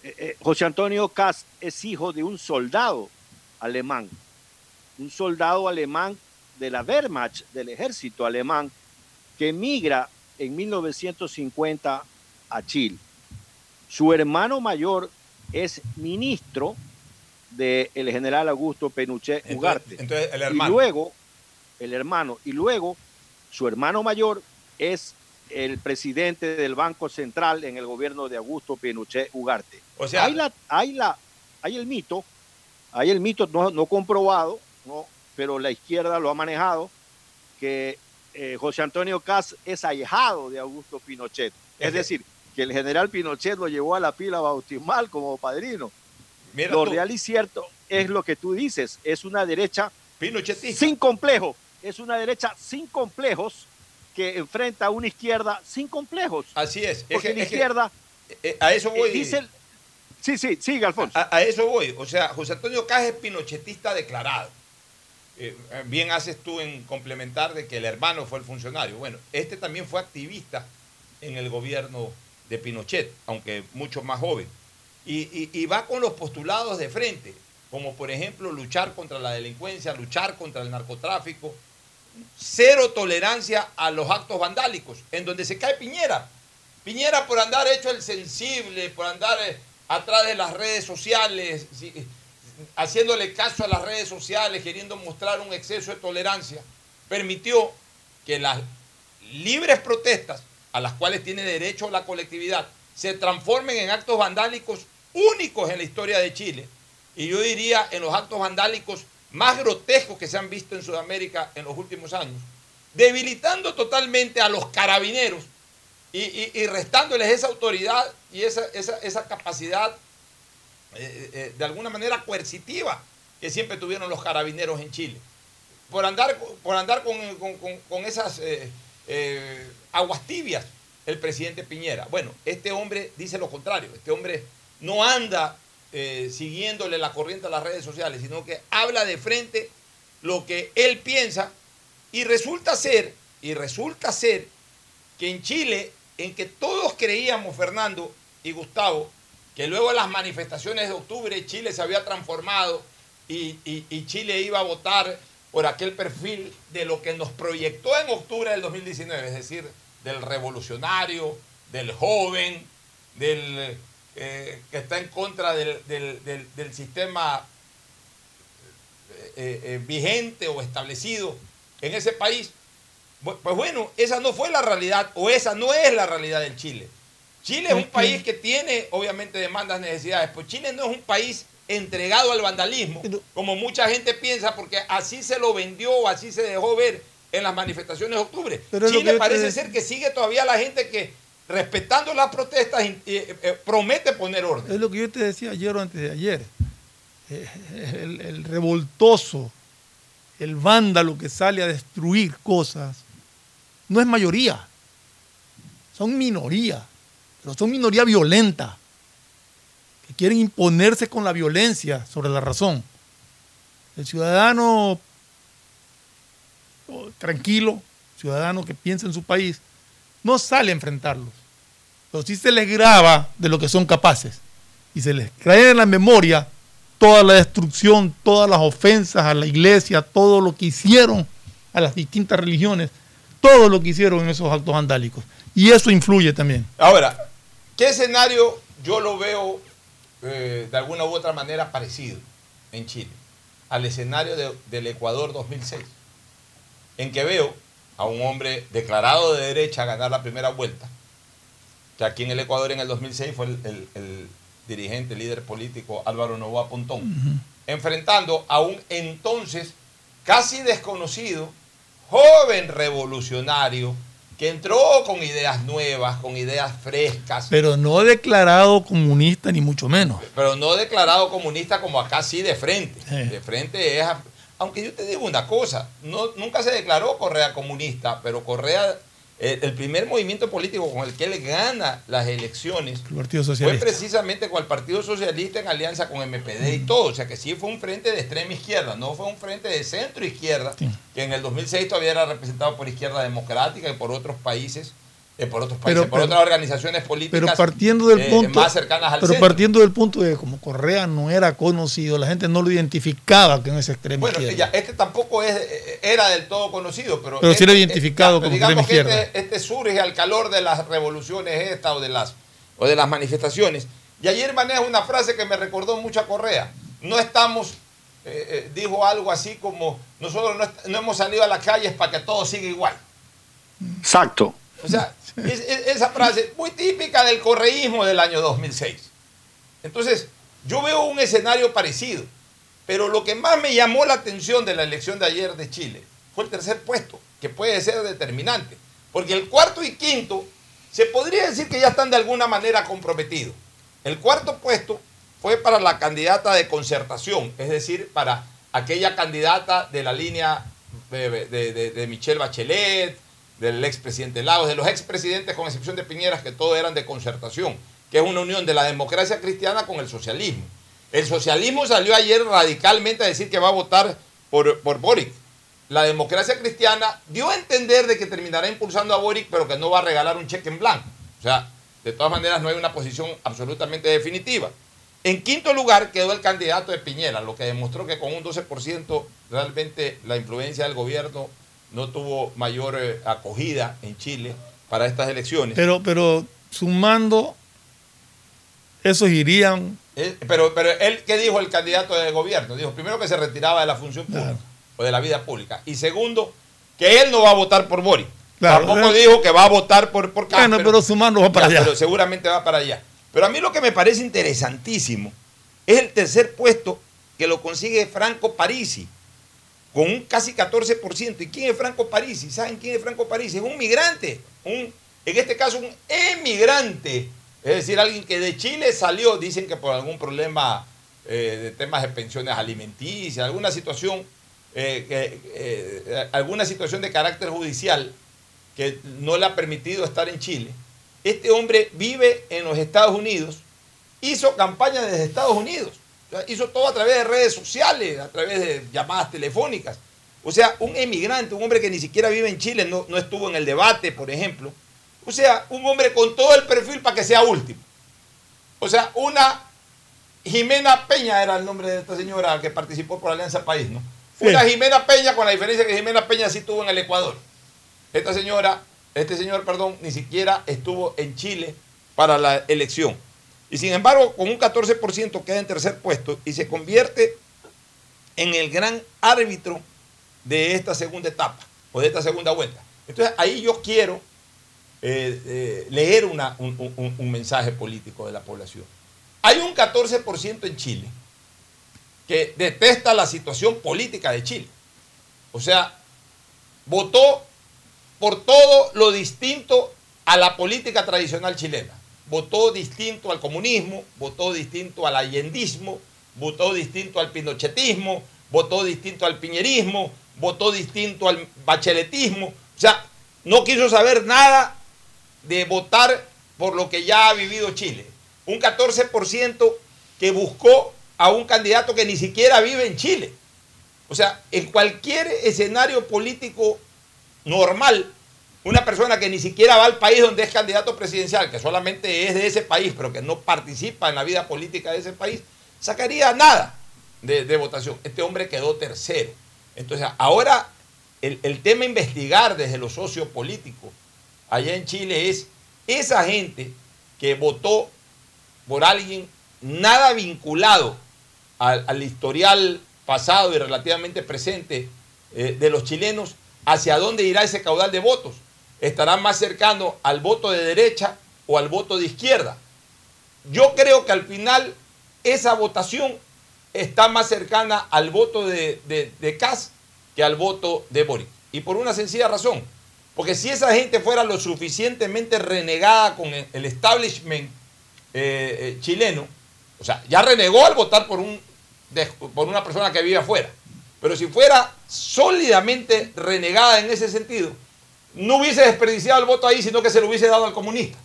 Speaker 5: eh, eh, José Antonio Kass es hijo de un soldado alemán, un soldado alemán de la Wehrmacht, del ejército alemán, que emigra en 1950 a Chile. Su hermano mayor es ministro del general Augusto
Speaker 4: Entonces-
Speaker 5: Ugarte.
Speaker 4: entonces, el
Speaker 5: Y luego, el hermano, y luego su hermano mayor es el presidente del Banco Central en el gobierno de Augusto Pinochet Ugarte.
Speaker 4: O sea-
Speaker 5: hay, la, hay, la, hay el mito, hay el mito no, no comprobado, no, pero la izquierda lo ha manejado, que eh, José Antonio Cas es ahijado de Augusto Pinochet. Es decir, que el general Pinochet lo llevó a la pila bautismal como padrino.
Speaker 4: Mira
Speaker 5: Lo
Speaker 4: tú,
Speaker 5: real y cierto es lo que tú dices, es una derecha sin complejo, es una derecha sin complejos que enfrenta a una izquierda sin complejos.
Speaker 4: Así es. Es
Speaker 5: Porque
Speaker 4: que-
Speaker 5: la
Speaker 4: es que,
Speaker 5: izquierda
Speaker 4: eh, a eso
Speaker 5: eh,
Speaker 4: voy.
Speaker 5: dice... el- Sí, sí, sigue, Alfonso.
Speaker 4: A, a eso voy. O sea, José Antonio Caja es pinochetista declarado. Eh, bien haces tú en complementar de que el hermano fue el funcionario. Bueno, este también fue activista en el gobierno de Pinochet, aunque mucho más joven. Y, y- y va con los postulados de frente, como por ejemplo luchar contra la delincuencia, luchar contra el narcotráfico, cero tolerancia a los actos vandálicos, en donde se cae Piñera. Piñera por andar hecho el sensible, por andar eh, atrás de las redes sociales, haciéndole caso a las redes sociales, queriendo mostrar un exceso de tolerancia, permitió que las libres protestas, a las cuales tiene derecho la colectividad, se transformen en actos vandálicos únicos en la historia de Chile. Y yo diría en los actos vandálicos más grotescos que se han visto en Sudamérica en los últimos años, debilitando totalmente a los carabineros y, y- y restándoles esa autoridad y esa, esa- esa capacidad eh, eh, de alguna manera coercitiva que siempre tuvieron los carabineros en Chile. Por andar, por andar con, con- con- esas eh, eh, aguas tibias, el presidente Piñera. Bueno, este hombre dice lo contrario. Este hombre no anda eh, siguiéndole la corriente a las redes sociales, sino que habla de frente lo que él piensa y resulta ser, y resulta ser que en Chile, en que todos creíamos, Fernando y Gustavo, que luego de las manifestaciones de octubre Chile se había transformado y, y- y Chile iba a votar por aquel perfil de lo que nos proyectó en octubre del 2019, es decir, del revolucionario, del joven, del eh, que está en contra del, del- del- del sistema eh, eh, vigente o establecido en ese país. Pues bueno, esa no fue la realidad o esa no es la realidad del Chile. Chile es un país que tiene obviamente demandas, necesidades, pues Chile no es un país entregado al vandalismo, como mucha gente piensa, porque así se lo vendió o así se dejó ver en las manifestaciones de octubre.
Speaker 6: Pero
Speaker 4: Chile
Speaker 6: te
Speaker 4: parece ser que sigue todavía la gente que, respetando las protestas, eh, eh, promete poner orden.
Speaker 6: Es lo que yo te decía ayer o antes de ayer. Eh, El, el revoltoso, el vándalo que sale a destruir cosas, no es mayoría. Son minoría, pero son minoría violenta, que quieren imponerse con la violencia sobre la razón. El ciudadano oh, tranquilo, ciudadano que piensa en su país, no sale a enfrentarlos, pero sí se les graba de lo que son capaces y se les trae en la memoria toda la destrucción, todas las ofensas a la iglesia, todo lo que hicieron a las distintas religiones, todo lo que hicieron en esos actos vandálicos. Y eso influye también.
Speaker 4: Ahora, ¿qué escenario yo lo veo eh, de alguna u otra manera parecido en Chile al escenario de- del Ecuador 2006? En que veo a un hombre declarado de derecha ganar la primera vuelta, que aquí en el Ecuador en el 2006 fue el, el- el dirigente, líder político Álvaro Novoa Pontón, enfrentando a un entonces casi desconocido, joven revolucionario, que entró con ideas nuevas, con ideas frescas,
Speaker 6: Pero no declarado comunista ni mucho menos.
Speaker 4: pero no declarado comunista como acá sí de frente.
Speaker 6: Sí.
Speaker 4: De frente es... aunque yo te digo una cosa, no, nunca se declaró Correa comunista, pero Correa, eh, el primer movimiento político con el que él gana las elecciones fue precisamente con el Partido Socialista en alianza con MPD y todo. O sea que sí fue un frente de extrema izquierda, no fue un frente de centro izquierda,
Speaker 6: Sí.
Speaker 4: que en el 2006 todavía era representado por Izquierda Democrática y por otros países, eh, por otros
Speaker 6: Pero-
Speaker 4: países, por
Speaker 6: pero-
Speaker 4: otras organizaciones políticas
Speaker 6: Pero partiendo del
Speaker 4: eh,
Speaker 6: punto,
Speaker 4: más cercanas al
Speaker 6: pero
Speaker 4: centro.
Speaker 6: partiendo del punto de que como Correa no era conocido, la gente no lo identificaba con ese extremo
Speaker 4: Bueno,
Speaker 6: izquierda.
Speaker 4: ya, este tampoco es, eh, era del todo conocido, pero...
Speaker 6: Pero sí
Speaker 4: este-
Speaker 6: era identificado
Speaker 4: eh,
Speaker 6: como
Speaker 4: digamos
Speaker 6: extrema
Speaker 4: que
Speaker 6: izquierda.
Speaker 4: Este, este surge al calor de las revoluciones estas o de las, o de las manifestaciones. Y ayer maneja una frase que me recordó mucho a Correa. No estamos, eh, eh, dijo algo así como, nosotros no, no hemos salido a las calles para que todo siga igual.
Speaker 5: Exacto.
Speaker 4: O sea, es- es- esa frase muy típica del correísmo del año 2006. Entonces, yo veo un escenario parecido, pero lo que más me llamó la atención de la elección de ayer de Chile fue el tercer puesto, que puede ser determinante, porque el cuarto y quinto se podría decir que ya están de alguna manera comprometidos. El cuarto puesto fue para la candidata de concertación, es decir, para aquella candidata de la línea de Michelle Bachelet, del expresidente Lagos, de los expresidentes, con excepción de Piñeras, que todos eran de concertación, que es una unión de la democracia cristiana con el socialismo. El socialismo salió ayer radicalmente a decir que va a votar por, por Boric. La democracia cristiana dio a entender de que terminará impulsando a Boric, pero que no va a regalar un cheque en blanco. O sea, de todas maneras no hay una posición absolutamente definitiva. En quinto lugar quedó el candidato de Piñera, lo que demostró que con un 12% realmente la influencia del gobierno no tuvo mayor eh, acogida en Chile para estas elecciones.
Speaker 6: Pero, pero sumando, esos irían
Speaker 4: Eh, pero, pero él, ¿qué dijo el candidato del gobierno? Dijo, primero que se retiraba de la función pública
Speaker 6: Claro.
Speaker 4: o de la vida pública. Y segundo, que él no va a votar por Boric.
Speaker 6: Claro,
Speaker 4: Tampoco dijo que va a votar por, por Cas,
Speaker 6: Bueno, pero sumando va para
Speaker 4: Ya,
Speaker 6: allá.
Speaker 4: Pero seguramente va para allá. Pero a mí lo que me parece interesantísimo es el tercer puesto que lo consigue Franco Parisi, con un casi 14%. ¿Y quién es Franco Parisi? ¿Saben quién es Franco Parisi? Es un migrante, un, en este caso un emigrante, es decir, alguien que de Chile salió, dicen que por algún problema eh, de temas de pensiones alimenticias, alguna situación, eh, eh, alguna situación de carácter judicial que no le ha permitido estar en Chile. Este hombre vive en los Estados Unidos, hizo campaña desde Estados Unidos, o sea, hizo todo a través de redes sociales, a través de llamadas telefónicas. O sea, un emigrante, un hombre que ni siquiera vive en Chile, no, no estuvo en el debate, por ejemplo. O sea, un hombre con todo el perfil para que sea último. O sea, una Jimena Peña era el nombre de esta señora que participó por Alianza País, ¿no?
Speaker 6: Sí.
Speaker 4: Una Jimena Peña, con la diferencia que Jimena Peña sí estuvo en el Ecuador. Esta señora, este señor, perdón, ni siquiera estuvo en Chile para la elección. Y sin embargo, con un 14% queda en tercer puesto y se convierte en el gran árbitro de esta segunda etapa o de esta segunda vuelta. Entonces, ahí yo quiero eh, eh, leer un mensaje político de la población. Hay un 14% en Chile que detesta la situación política de Chile. O sea, votó por todo lo distinto a la política tradicional chilena. Votó distinto al comunismo, votó distinto al allendismo, votó distinto al pinochetismo, votó distinto al piñerismo, votó distinto al bacheletismo. O sea, no quiso saber nada de votar por lo que ya ha vivido Chile. Un 14% que buscó a un candidato que ni siquiera vive en Chile. O sea, en cualquier escenario político normal, una persona que ni siquiera va al país donde es candidato presidencial, que solamente es de ese país, pero que no participa en la vida política de ese país, sacaría nada de, votación. Este hombre quedó tercero. Entonces, ahora el, tema investigar desde los socios políticos allá en Chile es esa gente que votó por alguien nada vinculado al, al historial pasado y relativamente presente eh, de los chilenos, hacia dónde irá ese caudal de votos. ¿Estará más cercano al voto de derecha o al voto de izquierda? Yo creo que al final esa votación está más cercana al voto de, de, de Kass que al voto de Boric. Y por una sencilla razón. Porque si esa gente fuera lo suficientemente renegada con el establishment eh, eh, chileno, o sea, ya renegó al votar por, un, por una persona que vive afuera. Pero si fuera sólidamente renegada en ese sentido, no hubiese desperdiciado el voto ahí, sino que se lo hubiese dado al comunista.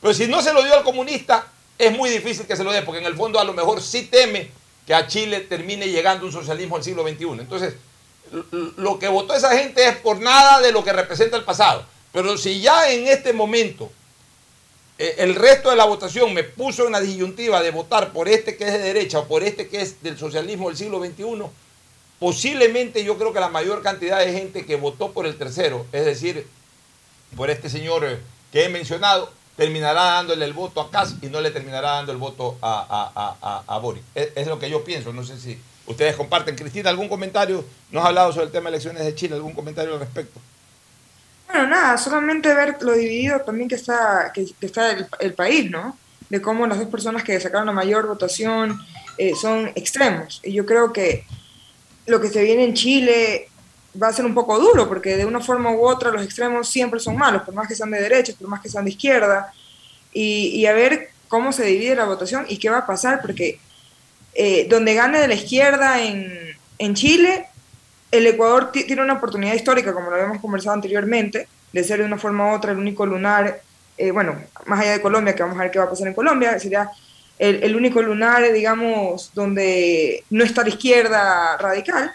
Speaker 4: Pero si no se lo dio al comunista, es muy difícil que se lo dé, porque en el fondo a lo mejor sí teme que a Chile termine llegando un socialismo al siglo XXI. Entonces, lo que votó esa gente es por nada de lo que representa el pasado. Pero si ya en este momento eh, el resto de la votación me puso en la disyuntiva de votar por este que es de derecha o por este que es del socialismo del siglo XXI, posiblemente yo creo que la mayor cantidad de gente que votó por el tercero, es decir, por este señor eh, que he mencionado, terminará dándole el voto a Kass y no le terminará dando el voto a, a, a, a Boris. Es, lo que yo pienso, no sé si ustedes comparten. Cristina, ¿algún comentario? Nos ha hablado sobre el tema de elecciones de Chile, ¿algún comentario al respecto?
Speaker 7: Bueno, nada, solamente ver lo dividido también que está, que, está el, el, país, ¿no? De cómo las dos personas que sacaron la mayor votación eh, son extremos. Y yo creo que lo que se viene en Chile va a ser un poco duro, porque de una forma u otra los extremos siempre son malos, por más que sean de derecha, por más que sean de izquierda, y, y a ver cómo se divide la votación y qué va a pasar, porque eh, donde gane de la izquierda en, en Chile, el Ecuador tiene una oportunidad histórica, como lo habíamos conversado anteriormente, de ser de una forma u otra el único lunar, eh, bueno, más allá de Colombia, que vamos a ver qué va a pasar en Colombia, sería el, único lunar, digamos, donde no está la izquierda radical,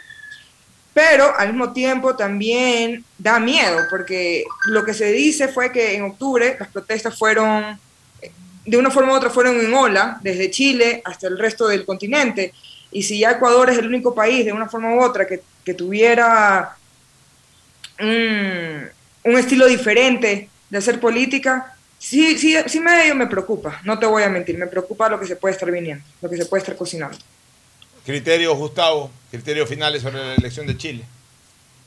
Speaker 7: pero al mismo tiempo también da miedo, porque lo que se dice fue que en octubre las protestas fueron, de una forma u otra, fueron en ola, desde Chile hasta el resto del continente, y si ya Ecuador es el único país, de una forma u otra, que, que tuviera un estilo diferente de hacer política, sí, sí, sí medio me preocupa, no te voy a mentir, me preocupa lo que se puede estar viniendo, lo que se puede estar cocinando.
Speaker 4: Criterios, Gustavo, criterios finales sobre la elección de Chile.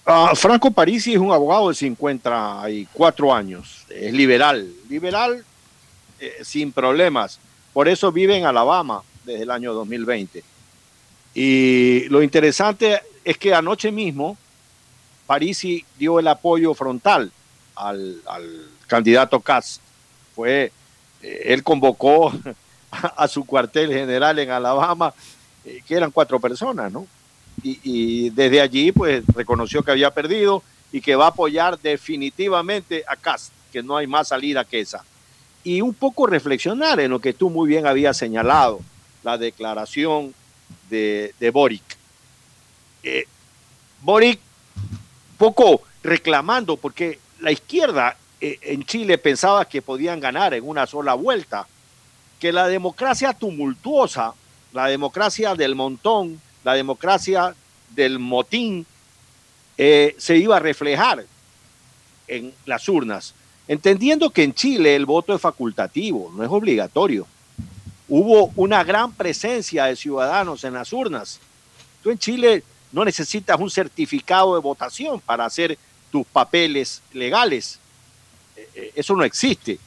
Speaker 5: Uh, Franco Parisi es un abogado de 54 años, es liberal, liberal eh, sin problemas, por eso vive en Alabama desde el año 2020. Y lo interesante es que anoche mismo Parisi dio el apoyo frontal al, al candidato Katz fue, eh, él convocó [LAUGHS] a, su cuartel general en Alabama, eh, que eran cuatro personas, ¿no? Y, y, desde allí, pues, reconoció que había perdido y que va a apoyar definitivamente a Cast, que no hay más salida que esa. Y un poco reflexionar en lo que tú muy bien habías señalado, la declaración de, de Boric. Eh, Boric, poco reclamando, porque la izquierda en Chile pensaba que podían ganar en una sola vuelta, que la democracia tumultuosa, la democracia del montón, la democracia del motín, eh, se iba a reflejar en las urnas, entendiendo que en Chile el voto es facultativo, no es obligatorio. Hubo una gran presencia de ciudadanos en las urnas. Tú en Chile no necesitas un certificado de votación para hacer tus papeles legales eso no existe.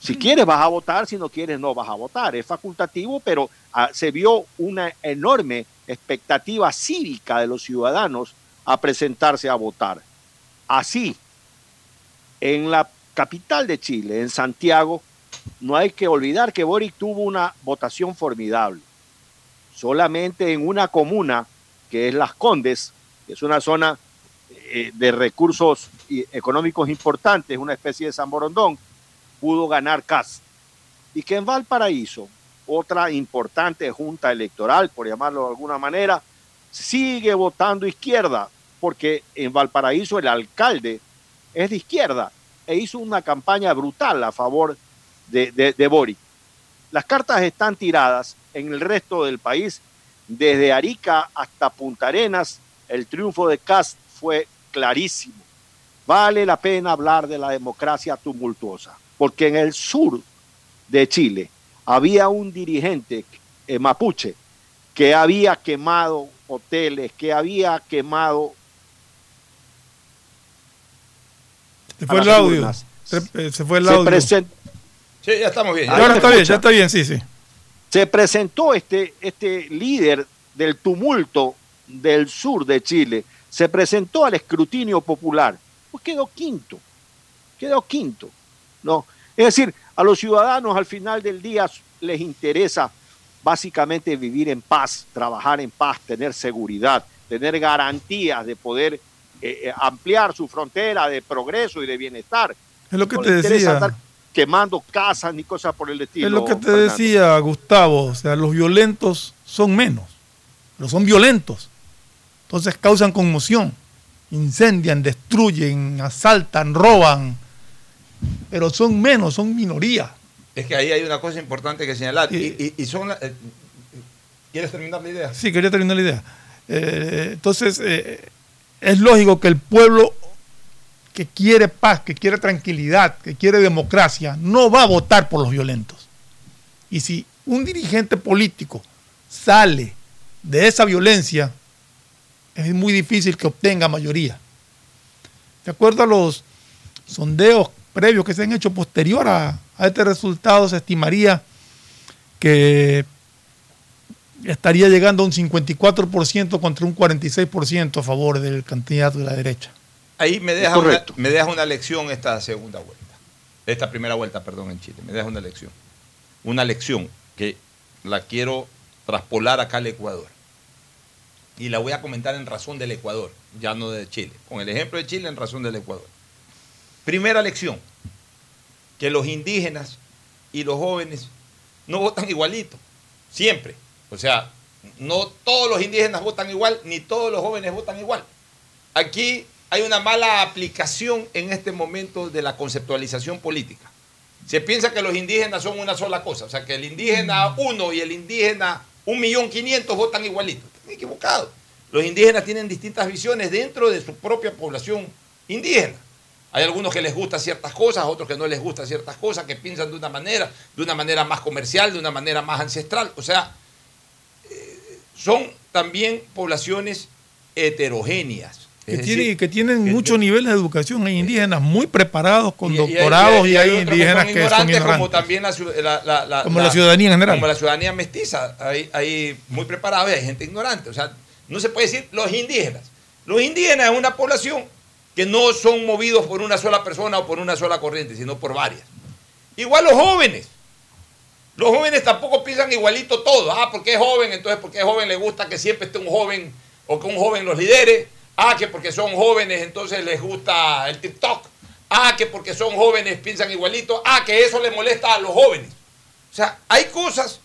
Speaker 5: Si quieres vas a votar, si no quieres no vas a votar. Es facultativo, pero ah, se vio una enorme expectativa cívica de los ciudadanos a presentarse a votar. Así, en la capital de Chile, en Santiago, no hay que olvidar que Boric tuvo una votación formidable. Solamente en una comuna, que es Las Condes, que es una zona eh, de recursos económicos importantes, una especie de San Borondón, pudo ganar CAS. Y que en Valparaíso, otra importante junta electoral, por llamarlo de alguna manera, sigue votando izquierda, porque en Valparaíso el alcalde es de izquierda e hizo una campaña brutal a favor de, de. Las cartas están tiradas en el resto del país, desde Arica hasta Punta Arenas, el triunfo de Cast fue clarísimo. Vale la pena hablar de la democracia tumultuosa, porque en el sur de Chile había un dirigente eh, mapuche que había quemado hoteles, que había quemado
Speaker 6: Se fue el audio.
Speaker 5: urnas.
Speaker 6: Se, eh, se fue el
Speaker 5: se,
Speaker 6: audio.
Speaker 5: presen-
Speaker 4: Sí, ya estamos bien.
Speaker 6: Ahora está bien, ya está bien, sí, sí.
Speaker 5: se presentó este, este líder del tumulto del sur de Chile, se presentó al escrutinio popular, pues quedó quinto, quedó quinto, ¿no? Es decir, a los ciudadanos al final del día les interesa básicamente vivir en paz, trabajar en paz, tener seguridad, tener garantías de poder eh, eh, ampliar su frontera de progreso y de bienestar.
Speaker 6: Es lo que
Speaker 5: No
Speaker 6: te decía.
Speaker 5: andar quemando casas ni cosas por el estilo.
Speaker 6: Es lo que te
Speaker 5: Fernando.
Speaker 6: decía Gustavo, o sea, los violentos son menos, pero son violentos. Entonces causan conmoción, incendian, destruyen, asaltan, roban, pero son menos, son minoría.
Speaker 4: Es que ahí hay una cosa importante que señalar.
Speaker 6: Y-
Speaker 4: Y, y- y son. la- eh, ¿Quieres terminar la idea?
Speaker 6: Sí, quería terminar la idea. Eh, entonces, eh, es lógico que el pueblo que quiere paz, que quiere tranquilidad, que quiere democracia, no va a votar por los violentos. Y si un dirigente político sale de esa violencia, es muy difícil que obtenga mayoría. De acuerdo a los sondeos previos que se han hecho posterior a, a este resultado, se estimaría que estaría llegando a un 54% contra un 46% a favor del candidato de la derecha.
Speaker 4: Ahí me deja, una, me deja una lección esta segunda vuelta. Esta primera vuelta, perdón, en Chile. Me deja una lección. Una lección que la quiero traspolar acá al Ecuador. Y la voy a comentar en razón del Ecuador, ya no de Chile. Con el ejemplo de Chile en razón del Ecuador. Primera lección, que los indígenas y los jóvenes no votan igualito, siempre. O sea, no todos los indígenas votan igual, ni todos los jóvenes votan igual. Aquí hay una mala aplicación en este momento de la conceptualización política. Se piensa que los indígenas son una sola cosa, o sea, que el indígena 1 y el indígena 1.500.000 votan igualito. Están equivocados. Los indígenas tienen distintas visiones dentro de su propia población indígena. Hay algunos que les gustan ciertas cosas, otros que no les gustan ciertas cosas, que piensan de una manera, de una manera más comercial, de una manera más ancestral. O sea, eh, son también poblaciones heterogéneas.
Speaker 6: Que,
Speaker 4: Es
Speaker 6: tiene-
Speaker 4: decir,
Speaker 6: que tienen muchos niveles de educación. Hay indígenas muy preparados con
Speaker 4: y- y hay-
Speaker 6: doctorados y hay, indígenas que son
Speaker 4: ignorantes,
Speaker 6: ignorantes.
Speaker 4: Como también la-
Speaker 6: Como la ciudadanía en general.
Speaker 4: Como la ciudadanía mestiza. Hay, hay muy preparados y hay gente ignorante. O sea, no se puede decir los indígenas. Los indígenas es una población que no son movidos por una sola persona o por una sola corriente, sino por varias. Igual los jóvenes. Los jóvenes tampoco piensan igualito todo. Ah, porque es joven, entonces porque es joven le gusta que siempre esté un joven o que un joven los lidere. Ah, que porque son jóvenes entonces les gusta el TikTok. Ah, que porque son jóvenes piensan igualito. Ah, que eso le molesta a los jóvenes. O sea, hay cosas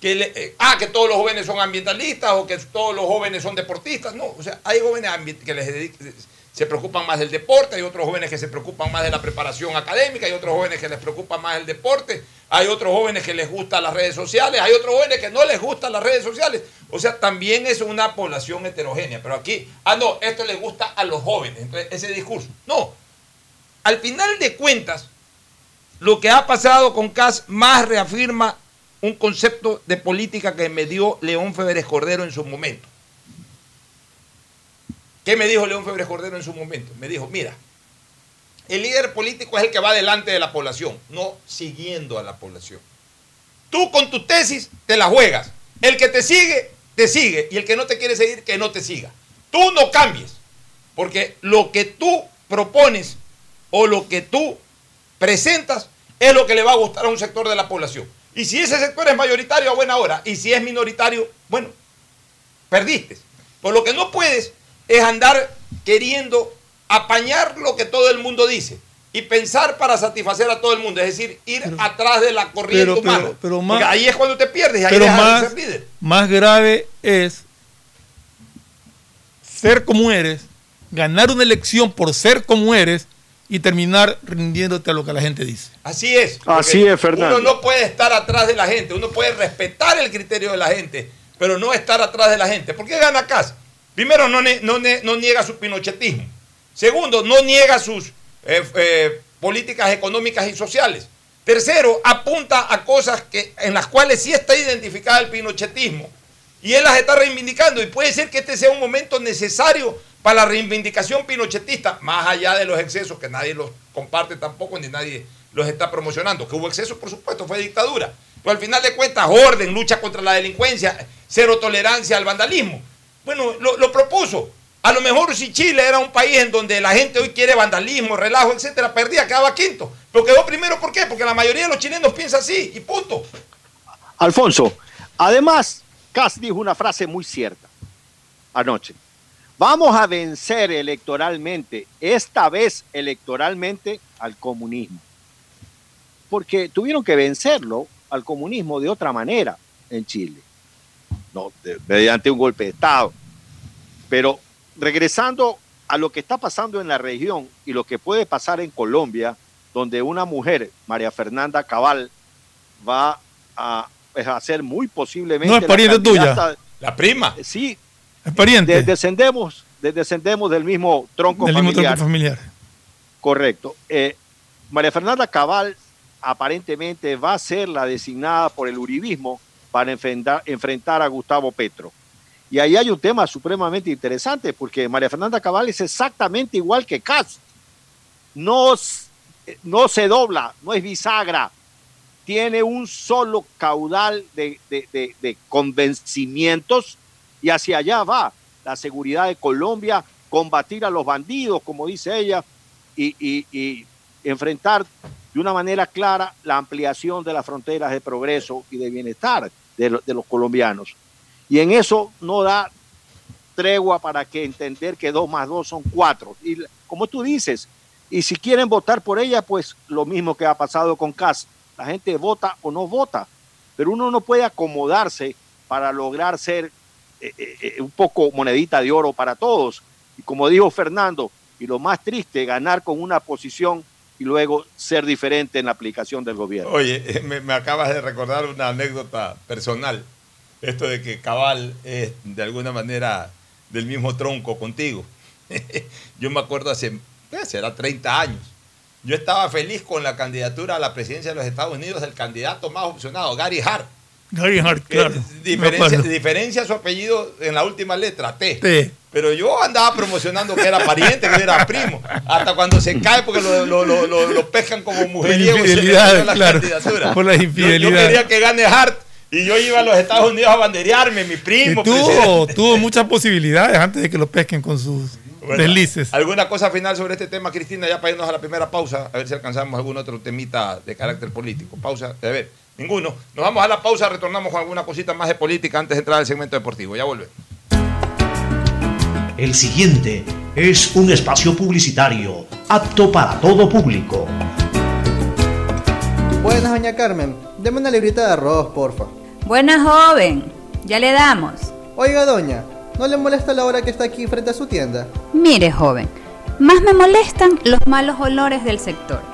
Speaker 4: que le- eh, ah, que todos los jóvenes son ambientalistas o que todos los jóvenes son deportistas. No, o sea, hay jóvenes que les dedic- se preocupan más del deporte, hay otros jóvenes que se preocupan más de la preparación académica, hay otros jóvenes que les preocupa más el deporte, hay otros jóvenes que les gustan las redes sociales, hay otros jóvenes que no les gustan las redes sociales. O sea, también es una población heterogénea. Pero aquí, ah, no, esto le gusta a los jóvenes, entonces ese discurso. No, al final de cuentas, lo que ha pasado con CAS más reafirma un concepto de política que me dio León Febres Cordero en su momento. ¿Qué me dijo León Febres Cordero en su momento? Me dijo, mira, el líder político es el que va delante de la población, no siguiendo a la población. Tú con tu tesis te la juegas. El que te sigue, te sigue. Y el que no te quiere seguir, que no te siga. Tú no cambies. Porque lo que tú propones o lo que tú presentas es lo que le va a gustar a un sector de la población. Y si ese sector es mayoritario, a buena hora. Y si es minoritario, bueno, perdiste. Por lo que no puedes es andar queriendo apañar lo que todo el mundo dice y pensar para satisfacer a todo el mundo, es decir, ir
Speaker 6: Pero-
Speaker 4: atrás de la corriente
Speaker 6: pero-
Speaker 4: humana.
Speaker 6: pero más-
Speaker 4: ahí es cuando te pierdes, y ahí
Speaker 6: Pero más,
Speaker 4: de ser líder.
Speaker 6: más grave es ser como eres, ganar una elección por ser como eres y terminar rindiéndote a lo que la gente dice.
Speaker 4: Así es.
Speaker 5: Así es, Fernando.
Speaker 4: Uno no puede estar atrás de la gente, uno puede respetar el criterio de la gente, pero no estar atrás de la gente. ¿Por qué gana Cas? Primero, no, no niega su pinochetismo. Segundo, no niega sus eh, eh, políticas económicas y sociales. Tercero, apunta a cosas que, en las cuales sí está identificada el pinochetismo. Y él las está reivindicando. Y puede ser que este sea un momento necesario para la reivindicación pinochetista, más allá de los excesos que nadie los comparte tampoco, ni nadie los está promocionando. Que hubo excesos, por supuesto, fue dictadura. Pero al final de cuentas, orden, lucha contra la delincuencia, cero tolerancia al vandalismo. Bueno, lo, propuso. A lo mejor si Chile era un país en donde la gente hoy quiere vandalismo, relajo, etcétera, perdía, quedaba quinto. Pero quedó primero, ¿por qué? Porque la mayoría de los chilenos piensa así, y punto.
Speaker 5: Alfonso, además, Kass dijo una frase muy cierta anoche. Vamos a vencer electoralmente, esta vez electoralmente, al comunismo. Porque tuvieron que vencerlo al comunismo de otra manera en Chile. No, de- mediante un golpe de Estado. Pero regresando a lo que está pasando en la región y lo que puede pasar en Colombia, donde una mujer, María Fernanda Cabal, va a, pues, a ser muy posiblemente.
Speaker 6: No es
Speaker 5: la
Speaker 6: pariente tuya.
Speaker 4: La prima.
Speaker 5: Sí,
Speaker 6: Es pariente
Speaker 5: de- descendemos, de- descendemos del mismo tronco
Speaker 6: del mismo
Speaker 5: familiar.
Speaker 6: tronco familiar.
Speaker 5: Correcto. Eh, María Fernanda Cabal aparentemente va a ser la designada por el uribismo para enfrentar, a Gustavo Petro. Y ahí hay un tema supremamente interesante porque María Fernanda Cabal es exactamente igual que Katz. No, no se dobla, no es bisagra. Tiene un solo caudal de, de- de- convencimientos y hacia allá va la seguridad de Colombia, combatir a los bandidos, como dice ella, y- y enfrentar de una manera clara la ampliación de las fronteras de progreso y de bienestar de, de los colombianos. Y en eso no da tregua para que entender que dos más dos son cuatro. Y como tú dices, y si quieren votar por ella, pues lo mismo que ha pasado con Cas. La gente vota o no vota, pero uno no puede acomodarse para lograr ser eh, eh, eh, un poco monedita de oro para todos. Y como dijo Fernando, y lo más triste, ganar con una posición y luego ser diferente en la aplicación del gobierno.
Speaker 4: Oye, eh, me, me acabas de recordar una anécdota personal. Esto de que Cabal es de alguna manera del mismo tronco contigo. [LAUGHS] Yo me acuerdo hace, eh, será 30 años. Yo estaba feliz con la candidatura a la presidencia de los Estados Unidos del candidato más opcionado, Gary Hart.
Speaker 6: Gary Hart,
Speaker 4: que
Speaker 6: claro.
Speaker 4: diferencia, diferencia su apellido en la última letra, T.
Speaker 6: T.
Speaker 4: Pero yo andaba promocionando que era pariente, que era primo. Hasta cuando se cae porque lo, lo, lo, lo- lo pescan como mujeriego. se le
Speaker 6: infidelidad,
Speaker 4: quitan las
Speaker 6: claro.
Speaker 4: candidaturas.
Speaker 6: Por la
Speaker 4: Yo- Yo,
Speaker 6: infidelidad.
Speaker 4: quería que gane Hart y yo iba a los Estados Unidos a banderearme, mi
Speaker 6: Y
Speaker 4: primo.
Speaker 6: tuvo,
Speaker 4: presidente.
Speaker 6: tuvo muchas posibilidades antes de que lo pesquen con sus
Speaker 4: Bueno,
Speaker 6: deslices.
Speaker 4: ¿Alguna cosa final sobre este tema, Cristina? Ya para irnos a la primera pausa, a ver si alcanzamos algún otro temita de carácter político. Pausa, a ver, ninguno. Nos vamos a la pausa, retornamos con alguna cosita más de política antes de entrar al segmento deportivo. Ya volvemos.
Speaker 8: El siguiente es un espacio publicitario apto para todo público.
Speaker 9: Buenas, doña Carmen. Deme una librita de arroz, porfa.
Speaker 10: Buena joven, ya le damos.
Speaker 9: Oiga, doña, ¿no le molesta la hora que está aquí frente a su tienda?
Speaker 10: Mire joven, más me molestan los malos olores del sector.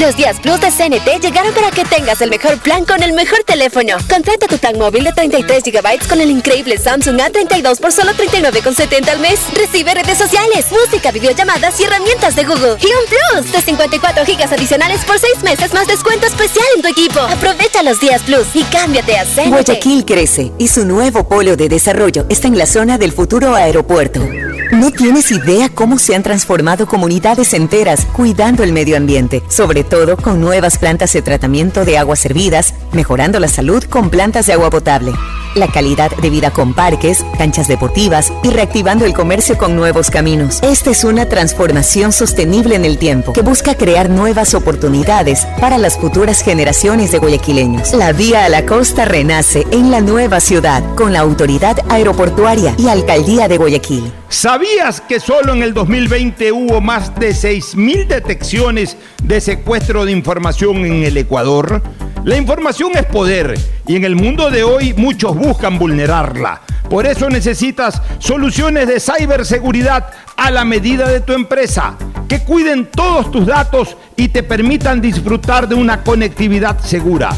Speaker 11: Los días Plus de CNT llegaron para que tengas el mejor plan con el mejor teléfono. Contrata tu plan móvil de 33 GB con el increíble Samsung A32 por solo 39,70 al mes. Recibe redes sociales, música, videollamadas y herramientas de Google. Y un Plus de 54 GB adicionales por 6 meses más descuento especial en tu equipo. Aprovecha los días Plus y cámbiate a CNT.
Speaker 12: Guayaquil crece y su nuevo polo de desarrollo está en la zona del futuro aeropuerto. No tienes idea cómo se han transformado comunidades enteras cuidando el medio ambiente, sobre todo con nuevas plantas de tratamiento de aguas servidas, mejorando la salud con plantas de agua potable, la calidad de vida con parques, canchas deportivas y reactivando el comercio con nuevos caminos. Esta es una transformación sostenible en el tiempo que busca crear nuevas oportunidades para las futuras generaciones de guayaquileños. La vía a la costa renace en la nueva ciudad con la autoridad aeroportuaria y alcaldía de Guayaquil.
Speaker 4: ¿Sabías que solo en el 2020 hubo más de 6.000 detecciones de secuestro de información en el Ecuador? La información es poder y en el mundo de hoy muchos buscan vulnerarla. Por eso necesitas soluciones de ciberseguridad a la medida de tu empresa, que cuiden todos tus datos y te permitan disfrutar de una conectividad segura.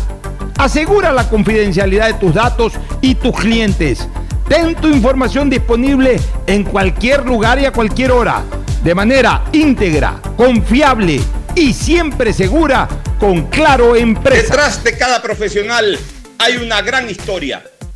Speaker 4: Asegura la confidencialidad de tus datos y tus clientes. Ten tu información disponible en cualquier lugar y a cualquier hora, de manera íntegra, confiable y siempre segura con Claro Empresa.
Speaker 1: Detrás de cada profesional hay una gran historia.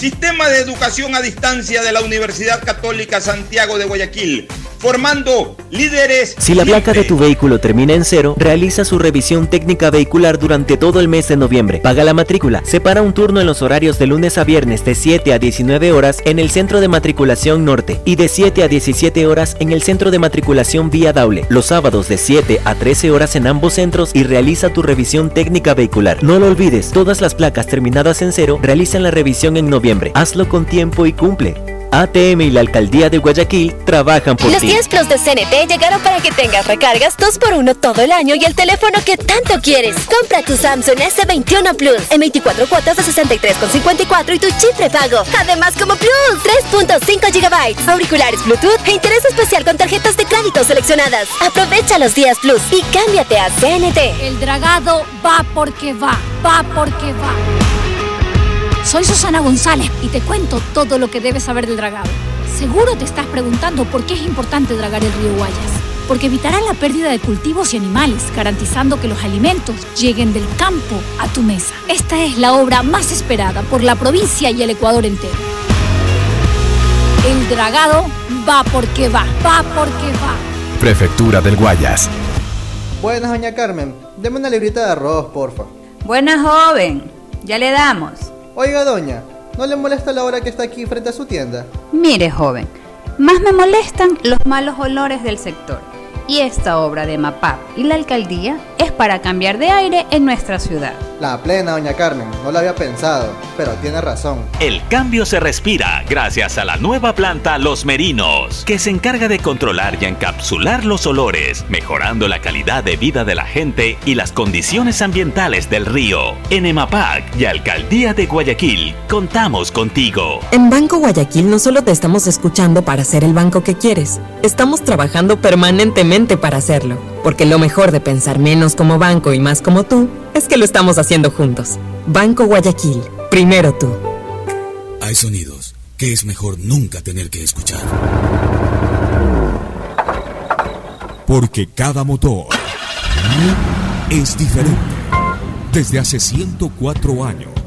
Speaker 1: Sistema de educación a distancia de la Universidad Católica Santiago de Guayaquil, formando líderes.
Speaker 13: Si la placa de tu vehículo termina en cero, realiza su revisión técnica vehicular durante todo el mes de noviembre. Paga la matrícula. Separa un turno en los horarios de lunes a viernes de 7 a 19 horas en el Centro de Matriculación Norte y de 7 a 17 horas en el Centro de Matriculación Vía Daule. Los sábados de 7 a 13 horas en ambos centros y realiza tu revisión técnica vehicular. No lo olvides, todas las placas terminadas en cero realizan la revisión en noviembre. Hazlo con tiempo y cumple. ATM y la Alcaldía de Guayaquil trabajan por
Speaker 11: Los
Speaker 13: ti.
Speaker 11: 10 Plus de CNT llegaron para que tengas recargas 2x1 todo el año y el teléfono que tanto quieres. Compra tu Samsung S21 Plus en 24 cuotas de 63,54 y tu chip prepago. Además, como Plus, 3.5 GB, auriculares Bluetooth e interés especial con tarjetas de crédito seleccionadas. Aprovecha los días Plus y cámbiate a CNT.
Speaker 14: El dragado va porque va, va porque va. Soy Susana González y te cuento todo lo que debes saber del dragado. Seguro te estás preguntando por qué es importante dragar el río Guayas. Porque evitará la pérdida de cultivos y animales, garantizando que los alimentos lleguen del campo a tu mesa. Esta es la obra más esperada por la provincia y el Ecuador entero. El dragado va porque va, va porque va.
Speaker 15: Prefectura del Guayas.
Speaker 9: Buenas, doña Carmen. Deme una librita de arroz, porfa.
Speaker 10: Buena joven, ya le damos.
Speaker 9: Oiga, doña, ¿no le molesta la hora que está aquí frente a su tienda?
Speaker 10: Mire, joven, más me molestan los malos olores del sector. Y esta obra de MAPAP y la alcaldía es para cambiar de aire en nuestra ciudad.
Speaker 9: La plena, doña Carmen, no lo había pensado, pero tiene razón.
Speaker 16: El cambio se respira gracias a la nueva planta Los Merinos, que se encarga de controlar y encapsular los olores, mejorando la calidad de vida de la gente y las condiciones ambientales del río. En EMAPAC y Alcaldía de Guayaquil, contamos contigo.
Speaker 2: En Banco Guayaquil no solo te estamos escuchando para ser el banco que quieres, estamos trabajando permanentemente para hacerlo, porque lo mejor de pensar menos como banco y más como tú es que lo estamos haciendo juntos. Banco Guayaquil, primero tú.
Speaker 17: Hay sonidos que es mejor nunca tener que escuchar.
Speaker 18: Porque cada motor es diferente. Desde hace 104 años,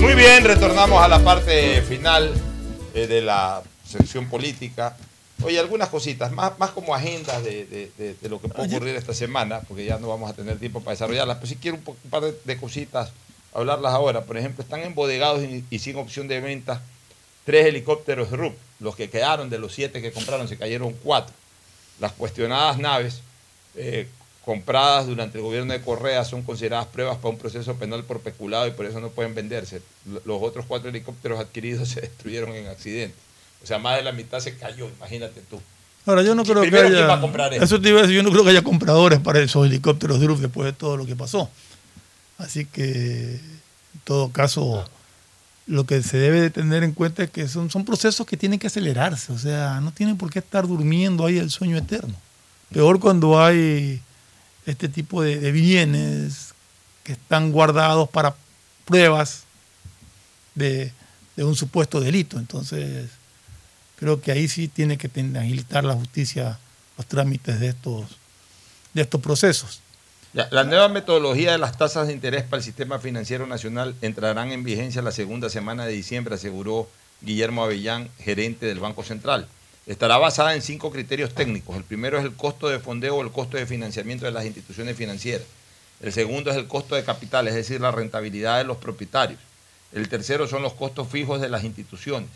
Speaker 4: Muy bien, retornamos a la parte final eh, de la sección política. Oye, algunas cositas, más, más como agendas de, de- de lo que puede ocurrir esta semana, porque ya no vamos a tener tiempo para desarrollarlas, pero sí quiero un, par de, de cositas, hablarlas ahora. Por ejemplo, están embodegados y, y sin opción de venta tres helicópteros RUP. Los que quedaron de los siete que compraron, se cayeron cuatro. Las cuestionadas naves eh, compradas durante el gobierno de Correa son consideradas pruebas para un proceso penal por peculado y por eso no pueden venderse. Los otros cuatro helicópteros adquiridos [LAUGHS] se destruyeron en accidentes. O sea, más de la mitad se cayó, imagínate tú.
Speaker 6: Ahora, yo no creo que
Speaker 4: Primero, ¿quién
Speaker 6: haya.
Speaker 4: va a comprar eso?
Speaker 6: Eso te iba a decir, yo no creo que haya compradores para esos helicópteros DRUF después de todo lo que pasó. Así que, en todo caso, lo que se debe de tener en cuenta es que son, son procesos que tienen que acelerarse. O sea, no tienen por qué estar durmiendo ahí el sueño eterno. Peor cuando hay este tipo de, bienes que están guardados para pruebas de, un supuesto delito. Entonces, creo que ahí sí tiene que agilitar la justicia los trámites de estos, de estos procesos.
Speaker 4: La nueva metodología de las tasas de interés para el sistema financiero nacional entrarán en vigencia la segunda semana de diciembre, aseguró Guillermo Avellán, gerente del Banco Central. Estará basada en cinco criterios técnicos. El primero es el costo de fondeo o el costo de financiamiento de las instituciones financieras. El segundo es el costo de capital, es decir, la rentabilidad de los propietarios. El tercero son los costos fijos de las instituciones.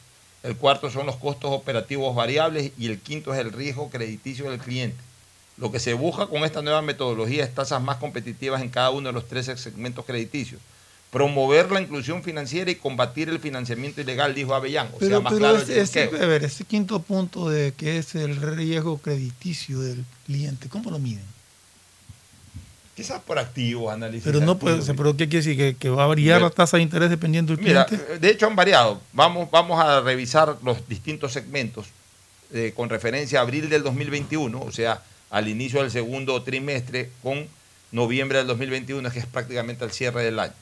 Speaker 4: El cuarto son los costos operativos variables y el quinto es el riesgo crediticio del cliente. Lo que se busca con esta nueva metodología es tasas más competitivas en cada uno de los 13 segmentos crediticios. Promover la inclusión financiera y combatir el financiamiento ilegal, dijo Avellán. O sea,
Speaker 6: Pero,
Speaker 4: más
Speaker 6: pero
Speaker 4: claro
Speaker 6: ese, ver, ese quinto punto de que es el riesgo crediticio del cliente, ¿cómo lo miden?
Speaker 4: Quizás por activos, análisis.
Speaker 6: Pero no puede, pero ¿qué quiere decir? ¿Que, que va a variar
Speaker 4: Mira.
Speaker 6: la tasa de interés dependiendo del
Speaker 4: Mira,
Speaker 6: cliente?
Speaker 4: de hecho han variado. Vamos, vamos a revisar los distintos segmentos eh, con referencia a abril del 2021, o sea, al inicio del segundo trimestre, con noviembre del 2021, que es prácticamente el cierre del año.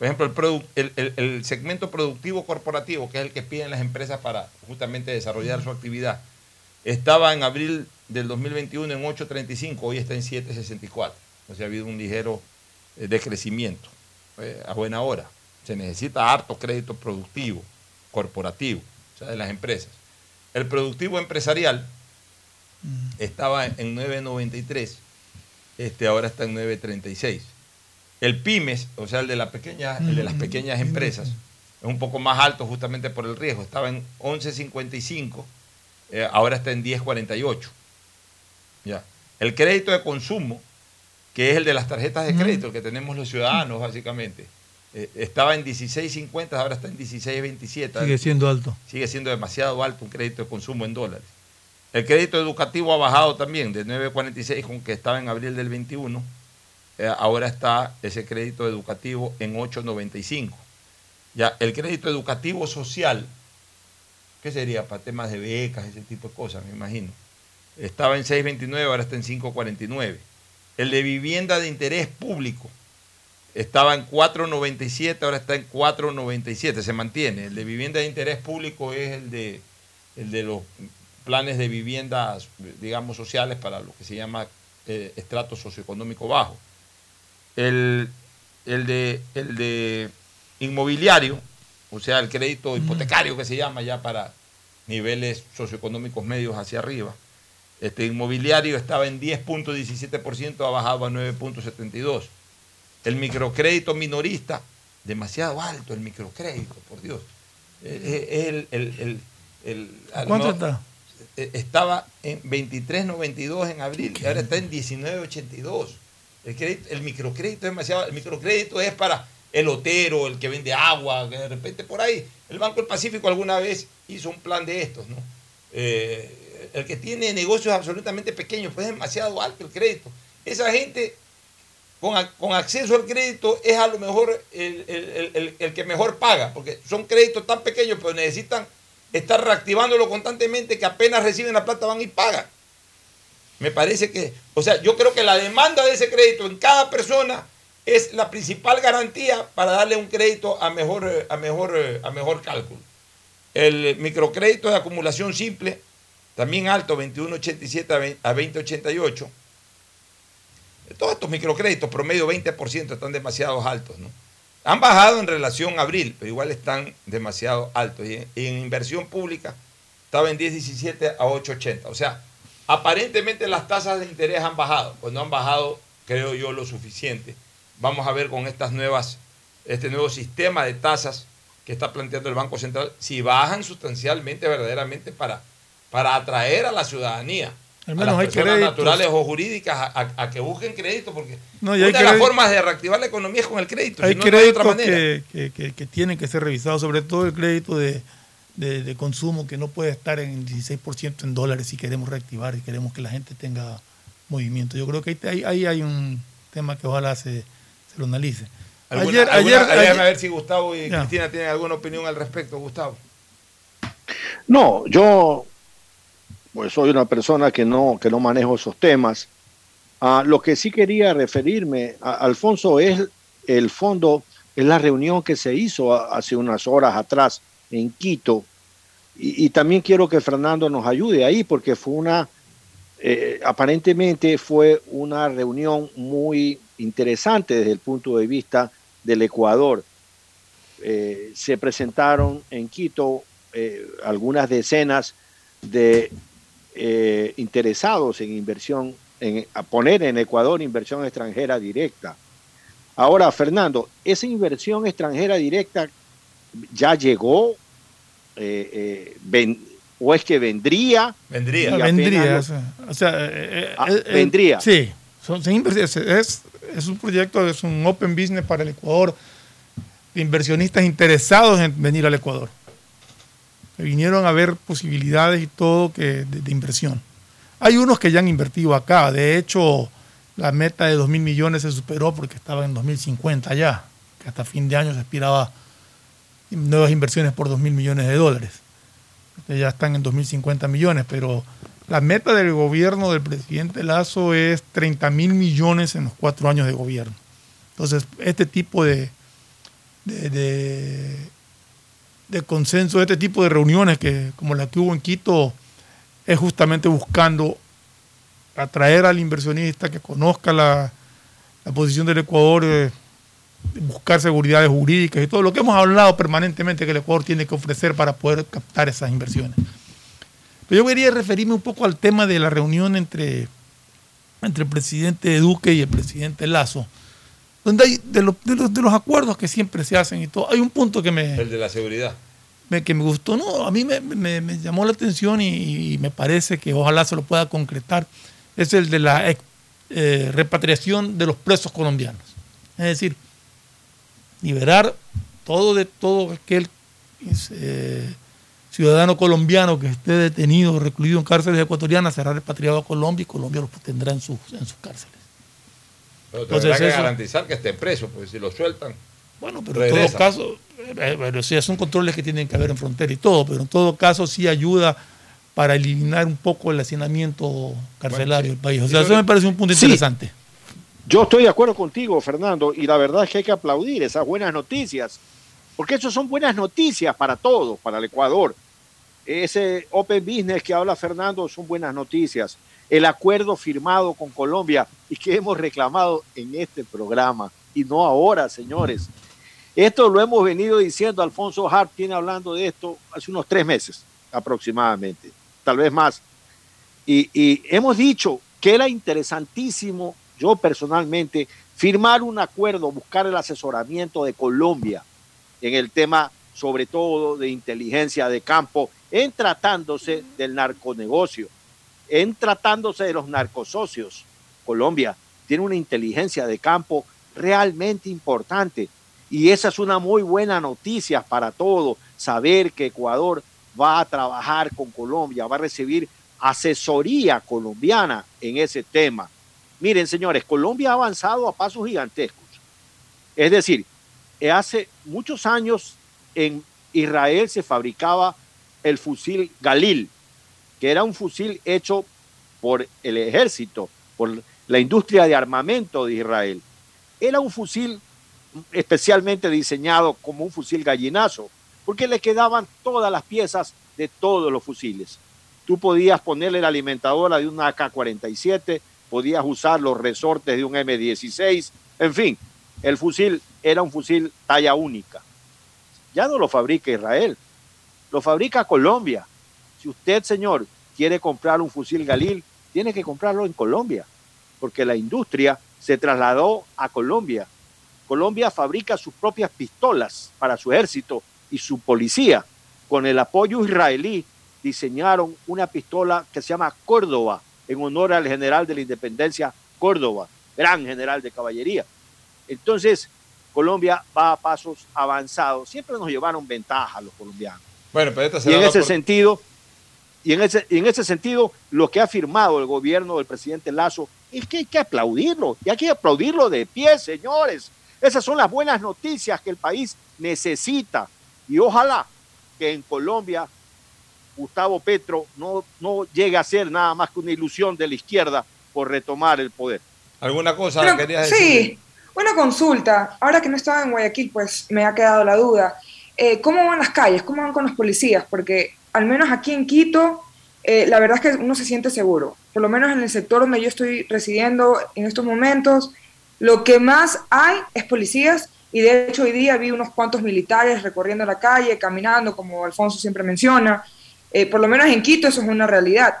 Speaker 4: Por ejemplo, el, segmento productivo corporativo, que es el que piden las empresas para justamente desarrollar su actividad, estaba en abril del 2021 en 8.35, hoy está en 7.64. O sea, ha habido un ligero eh, decrecimiento eh, a buena hora. Se necesita harto crédito productivo, corporativo, o sea, de las empresas. El productivo empresarial estaba en 9.93, este ahora está en 9.36. El pymes, o sea, el de, la pequeña, el de las pequeñas empresas, es un poco más alto justamente por el riesgo. Estaba en 11.55, eh, ahora está en 10.48. Ya. El crédito de consumo, que es el de las tarjetas de crédito, que tenemos los ciudadanos básicamente, eh, estaba en 16.50, ahora está en 16.27.
Speaker 6: Sigue siendo alto.
Speaker 4: Sigue siendo demasiado alto un crédito de consumo en dólares. El crédito educativo ha bajado también de 9.46, con que estaba en abril del 21. Eh, ahora está ese crédito educativo en 8.95. Ya, el crédito educativo social, ¿qué sería? Para temas de becas, ese tipo de cosas, me imagino. Estaba en 6.29, ahora está en 5.49. El de vivienda de interés público estaba en 4.97, ahora está en 4.97, se mantiene. El de vivienda de interés público es el de, el de los planes de viviendas, digamos, sociales para lo que se llama eh, estrato socioeconómico bajo. El, el, de, el de inmobiliario, o sea, el crédito hipotecario que se llama ya para niveles socioeconómicos medios hacia arriba. Este inmobiliario estaba en 10.17%, ha bajado a 9.72%. El microcrédito minorista, demasiado alto el microcrédito, por Dios. El, el, el,
Speaker 6: ¿Cuánto
Speaker 4: mejor,
Speaker 6: está?
Speaker 4: eh, Estaba en 23.92 en abril y ahora está en 19.82. El, crédito- el microcrédito es demasiado. El microcrédito es para el hotero, el que vende agua, de repente por ahí. El Banco del Pacífico alguna vez hizo un plan de estos, ¿no? Eh, el que tiene negocios absolutamente pequeños, pues es demasiado alto el crédito. Esa gente con, con acceso al crédito es a lo mejor el- el- el- el que mejor paga, porque son créditos tan pequeños, pero necesitan estar reactivándolo constantemente que apenas reciben la plata van y pagan. Me parece que, o sea, yo creo que la demanda de ese crédito en cada persona es la principal garantía para darle un crédito a mejor, eh, a mejor, eh, a mejor cálculo. El microcrédito de acumulación simple, también alto, 21.87 a 20.88. Todos estos microcréditos, promedio 20%, están demasiado altos. ¿no? Han bajado en relación a abril, pero igual están demasiado altos. Y en, y en inversión pública estaba en 10.17 a 8.80. O sea, aparentemente las tasas de interés han bajado, pues no han bajado, creo yo, lo suficiente. Vamos a ver con estas nuevas, este nuevo sistema de tasas que está planteando el Banco Central, si bajan sustancialmente, verdaderamente, para, para atraer a la ciudadanía, a las personas
Speaker 6: créditos.
Speaker 4: naturales o jurídicas, a, a- a que busquen crédito, porque
Speaker 6: No,
Speaker 4: una de las formas de reactivar la economía es con el crédito,
Speaker 6: Hay
Speaker 4: si no, no hay otra
Speaker 6: créditos
Speaker 4: manera.
Speaker 6: que- que tienen que ser revisados, sobre todo el crédito de, de- de consumo que no puede estar en 16% en dólares si queremos reactivar y queremos que la gente tenga movimiento. Yo creo que ahí, ahí- hay un tema que ojalá se, se lo analice.
Speaker 4: ¿Alguna-
Speaker 6: Ayer,
Speaker 4: alguna-
Speaker 6: ayer, ayer-
Speaker 4: ver si Gustavo y
Speaker 6: Ya.
Speaker 4: Cristina tienen alguna opinión al respecto, Gustavo.
Speaker 5: No, yo pues soy una persona que no, que no manejo esos temas. Ah, lo que sí quería referirme, a- Alfonso, es el fondo, es la reunión que se hizo a- hace unas horas atrás en Quito. Y, también quiero que Fernando nos ayude ahí, porque fue una, eh, aparentemente fue una reunión muy interesante desde el punto de vista del Ecuador. Eh, se presentaron en Quito eh, algunas decenas de interesados en inversión, en a poner en Ecuador inversión extranjera directa. Ahora, Fernando, esa inversión extranjera directa ya llegó eh, eh, ven- o es que vendría.
Speaker 4: Vendría.
Speaker 6: vendría.
Speaker 5: lo-
Speaker 6: o sea, eh,
Speaker 5: Ah,
Speaker 6: eh,
Speaker 5: vendría.
Speaker 6: Sí, son, son inversiones. es, es un proyecto, es un open business para el Ecuador de inversionistas interesados en venir al Ecuador. Que vinieron a ver posibilidades y todo que, de, de inversión. Hay unos que ya han invertido acá. De hecho, la meta de 2 mil millones se superó porque estaba en 2050 ya. Que hasta fin de año se aspiraba nuevas inversiones por 2 mil millones de dólares. Ya están en 2.050 millones, pero la meta del gobierno del presidente Lazo es 30 mil millones en los cuatro años de gobierno. Entonces, este tipo de, de consenso, este tipo de reuniones que, como la que hubo en Quito, es justamente buscando atraer al inversionista que conozca la, la posición del Ecuador, eh, buscar seguridades jurídicas y todo lo que hemos hablado permanentemente que el Ecuador tiene que ofrecer para poder captar esas inversiones. Pero yo quería referirme un poco al tema de la reunión entre, entre el presidente Duque y el presidente Lazo, donde hay de, los- de los, de los acuerdos que siempre se hacen y todo. Hay un punto que me,
Speaker 4: El de la seguridad.
Speaker 6: me- que me gustó, no, a mí me, me- me llamó la atención y, y me parece que ojalá se lo pueda concretar, es el de la eh, repatriación de los presos colombianos. Es decir, liberar todo de todo aquel eh, ciudadano colombiano que esté detenido o recluido en cárceles ecuatorianas será repatriado a Colombia y Colombia lo tendrá en sus, en sus cárceles.
Speaker 4: Pero
Speaker 6: Entonces,
Speaker 4: que
Speaker 6: eso-
Speaker 4: garantizar que esté preso, porque si lo sueltan.
Speaker 6: Bueno, pero en todo caso, eh, bueno, sí, son controles que tienen que haber en frontera y todo, pero en todo caso sí ayuda para eliminar un poco el hacinamiento carcelario del país. O sea, eso me parece un punto
Speaker 5: Sí.
Speaker 6: interesante.
Speaker 5: Yo estoy de acuerdo contigo, Fernando, y la verdad es que hay que aplaudir esas buenas noticias, porque eso son buenas noticias para todos, para el Ecuador. Ese Open Business que habla Fernando son buenas noticias. El acuerdo firmado con Colombia y que hemos reclamado en este programa, y no ahora, señores. Esto lo hemos venido diciendo, Alfonso Hart tiene hablando de esto hace unos tres meses aproximadamente, tal vez más. Y, y hemos dicho que era interesantísimo, yo personalmente, firmar un acuerdo, buscar el asesoramiento de Colombia en el tema, sobre todo de inteligencia de campo, en tratándose del narconegocio, en tratándose de los narcosocios. Colombia tiene una inteligencia de campo realmente importante y esa es una muy buena noticia para todos, saber que Ecuador va a trabajar con Colombia, va a recibir asesoría colombiana en ese tema. Miren, señores, Colombia ha avanzado a pasos gigantescos. Es decir, hace muchos años en Israel se fabricaba el fusil Galil, que era un fusil hecho por el ejército, por la industria de armamento de Israel. Era un fusil especialmente diseñado como un fusil gallinazo, porque le quedaban todas las piezas de todos los fusiles. Tú podías ponerle la alimentadora de una AK-47, podías usar los resortes de un M16, en fin, el fusil era un fusil talla única. Ya no lo fabrica Israel, lo fabrica Colombia. Si usted, señor, quiere comprar un fusil Galil, tiene que comprarlo en Colombia, porque la industria se trasladó a Colombia. Colombia fabrica sus propias pistolas para su ejército y su policía. Con el apoyo israelí diseñaron una pistola que se llama Córdoba, en honor al general de la independencia Córdoba, gran general de caballería. Entonces, Colombia va a pasos avanzados. Siempre nos llevaron ventaja los colombianos.
Speaker 4: Bueno, pero esta
Speaker 5: y en ese
Speaker 4: por...
Speaker 5: sentido, y en ese, y en ese sentido, lo que ha firmado el gobierno del presidente Lazo es que hay que aplaudirlo. Y hay que aplaudirlo de pie, señores. Esas son las buenas noticias que el país necesita. Y ojalá que en Colombia Gustavo Petro no, no llegue a ser nada más que una ilusión de la izquierda por retomar el poder.
Speaker 4: ¿Alguna cosa
Speaker 7: Pero,
Speaker 4: querías
Speaker 7: sí,
Speaker 4: decir?
Speaker 7: una consulta. Ahora que no estaba en Guayaquil, pues me ha quedado la duda. Eh, ¿Cómo van las calles? ¿Cómo van con los policías? Porque al menos aquí en Quito, eh, la verdad es que uno se siente seguro. Por lo menos en el sector donde yo estoy residiendo en estos momentos, lo que más hay es policías y de hecho hoy día vi unos cuantos militares recorriendo la calle, caminando, como Alfonso siempre menciona. Eh, por lo menos en Quito eso es una realidad.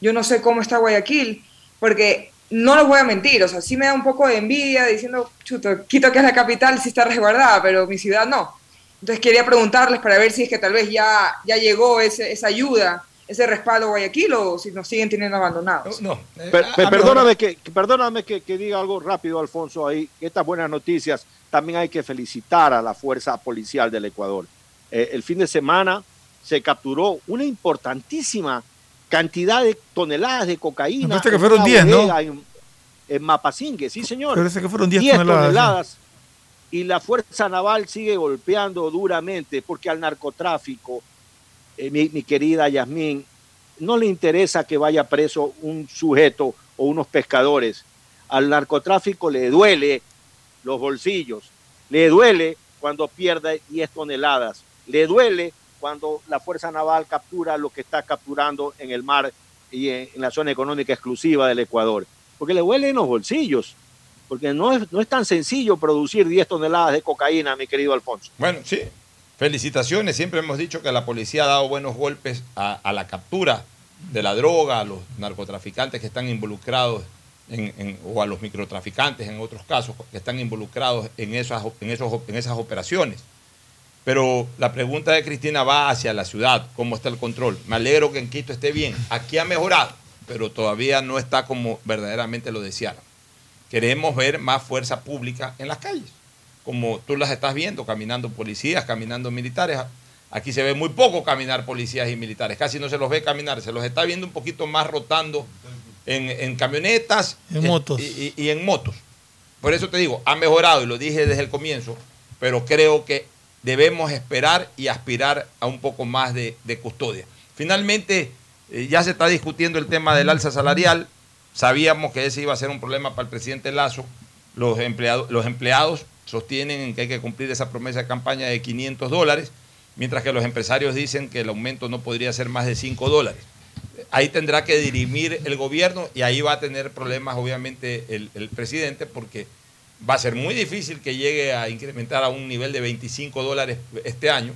Speaker 7: Yo no sé cómo está Guayaquil, porque no les voy a mentir, o sea, sí me da un poco de envidia diciendo, chuto, Quito que es la capital sí está resguardada, pero mi ciudad no. Entonces quería preguntarles para ver si es que tal vez ya, ya llegó ese, esa ayuda, ese respaldo a Guayaquil o si nos siguen teniendo abandonados.
Speaker 4: No,
Speaker 5: Per- per- perdóname que, que- perdóname que, que diga algo rápido, Alfonso, ahí. Estas buenas noticias también hay que felicitar a la fuerza policial del Ecuador. Eh, el fin de semana se capturó una importantísima cantidad de toneladas de cocaína.
Speaker 6: Me parece que fueron
Speaker 5: una
Speaker 6: 10, ¿no?
Speaker 5: En, en Mapasingue, sí, señor.
Speaker 6: Parece que fueron 10
Speaker 5: 10
Speaker 6: toneladas,
Speaker 5: toneladas. Y la Fuerza Naval sigue golpeando duramente porque al narcotráfico, eh, mi, mi querida Yasmín, no le interesa que vaya preso un sujeto o unos pescadores. Al narcotráfico le duele los bolsillos, le duele cuando pierde 10 toneladas, le duele cuando la Fuerza Naval captura lo que está capturando en el mar y en, la zona económica exclusiva del Ecuador, porque le duele en los bolsillos, porque no es, no es tan sencillo producir 10 toneladas de cocaína, mi querido Alfonso.
Speaker 4: Bueno, sí. Felicitaciones. Siempre hemos dicho que la policía ha dado buenos golpes a, la captura de la droga, a los narcotraficantes que están involucrados en- o a los microtraficantes en otros casos que están involucrados en esas, en esos, en esas operaciones. Pero la pregunta de Cristina va hacia la ciudad, ¿cómo está el control? Me alegro que en Quito esté bien. Aquí ha mejorado, pero todavía no está como verdaderamente lo desearon. Queremos ver más fuerza pública en las calles, como tú las estás viendo, caminando policías, caminando militares. Aquí se ve muy poco caminar policías y militares, casi no se los ve caminar, se los está viendo un poquito más rotando en, en camionetas
Speaker 6: En
Speaker 4: eh,
Speaker 6: motos.
Speaker 4: Y, y- y en motos. Por eso te digo, ha mejorado y lo dije desde el comienzo, pero creo que debemos esperar y aspirar a un poco más de, custodia. Finalmente, eh, ya se está discutiendo el tema del alza salarial. Sabíamos que ese iba a ser un problema para el presidente Lazo. Los empleados, los empleados sostienen que hay que cumplir esa promesa de campaña de 500 dólares, mientras que los empresarios dicen que el aumento no podría ser más de 5 dólares. Ahí tendrá que dirimir el gobierno y ahí va a tener problemas obviamente el presidente porque va a ser muy difícil que llegue a incrementar a un nivel de 25 dólares este año.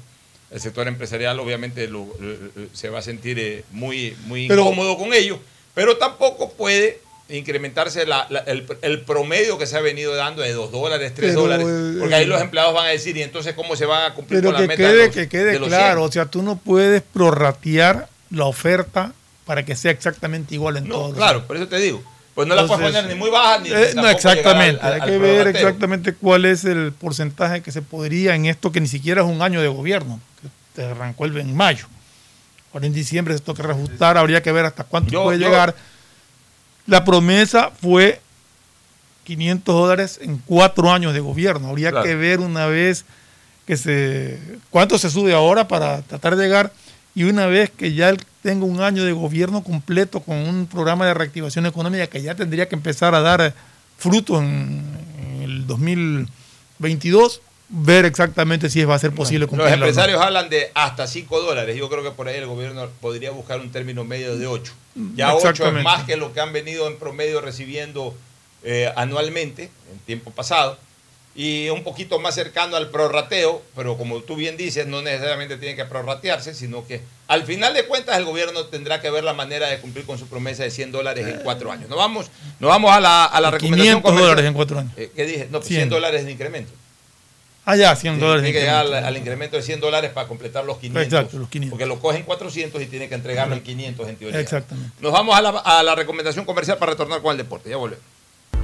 Speaker 4: El sector empresarial obviamente lo- lo- se va a sentir eh, muy, muy
Speaker 6: Pero-
Speaker 4: incómodo con ello, pero tampoco puede incrementarse la- la- el, el promedio que se ha venido dando de 2 dólares, 3
Speaker 6: Pero,
Speaker 4: dólares, porque ahí los empleados van a decir, ¿y entonces cómo se van a cumplir
Speaker 6: Pero
Speaker 4: con la
Speaker 6: que
Speaker 4: meta de
Speaker 6: quede,
Speaker 4: los-
Speaker 6: que quede
Speaker 4: de los
Speaker 6: claro,
Speaker 4: 100?
Speaker 6: o sea, tú no puedes prorratear la oferta para que sea exactamente igual en
Speaker 4: No,
Speaker 6: todos.
Speaker 4: claro, por eso te digo. Pues no la puedes
Speaker 6: Entonces,
Speaker 4: poner ni muy baja ni
Speaker 6: Eh, no, exactamente.
Speaker 4: al- al-
Speaker 6: Hay que ver exactamente cuál es el porcentaje que se podría en esto que ni siquiera es un año de gobierno, que te arrancó el en mayo. Ahora en diciembre se toca reajustar, habría que ver hasta cuánto
Speaker 4: Yo-
Speaker 6: puede
Speaker 4: yo-
Speaker 6: llegar. La promesa fue 500 dólares en cuatro años de gobierno. Habría
Speaker 4: Claro.
Speaker 6: que ver una vez que se... ¿Cuánto se sube ahora para tratar de llegar? y una vez que ya él tenga un año de gobierno completo con un programa de reactivación económica que ya tendría que empezar a dar fruto en, en el 2022, ver exactamente si va a ser posible
Speaker 4: Los
Speaker 6: cumplirlo o no.
Speaker 4: empresarios hablan de hasta 5 dólares. Yo creo que por ahí el gobierno podría buscar un término medio de 8. Ya 8 es más que lo que han venido en promedio recibiendo eh, anualmente en tiempo pasado. Y un poquito más cercano al prorrateo, pero como tú bien dices, no necesariamente tiene que prorratearse, sino que al final de cuentas el gobierno tendrá que ver la manera de cumplir con su promesa de 100 dólares en 4 años. Nos vamos, nos vamos a la, a la recomendación
Speaker 6: 500
Speaker 4: comercial.
Speaker 6: dólares en cuatro años.
Speaker 4: Eh, ¿Qué dije? No, 100,
Speaker 6: 100.
Speaker 4: dólares de incremento.
Speaker 6: Ah, ya, 100 dólares.
Speaker 4: Tiene que llegar al,
Speaker 6: incremento.
Speaker 4: al incremento de 100 dólares para completar los 500.
Speaker 6: Exacto, los 500.
Speaker 4: Porque lo cogen 400 y tiene que entregarlo en 500 en teoría.
Speaker 6: Exactamente.
Speaker 4: Nos vamos a la, a la recomendación comercial para retornar con el deporte. Ya volvemos.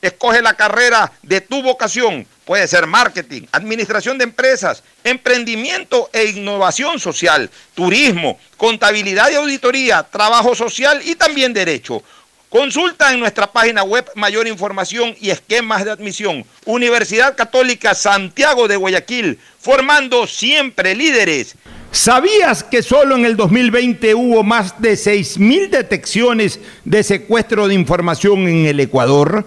Speaker 4: Escoge la carrera de tu vocación. Puede ser marketing, administración de empresas, emprendimiento e innovación social, turismo, contabilidad y auditoría, trabajo social y también derecho. Consulta en nuestra página web mayor información y esquemas de admisión. Universidad Católica Santiago de Guayaquil, formando siempre líderes.
Speaker 1: ¿Sabías que solo en el 2020 hubo más de 6.000 detecciones de secuestro de información en el Ecuador?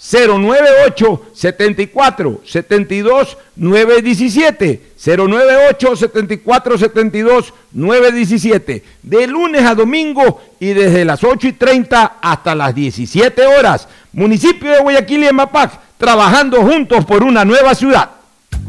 Speaker 1: 098 74 72 917 098 74 72 917 de lunes a domingo y desde las 8 y 30 hasta las 17 horas. Municipio de Guayaquil y Emapac trabajando juntos por una nueva ciudad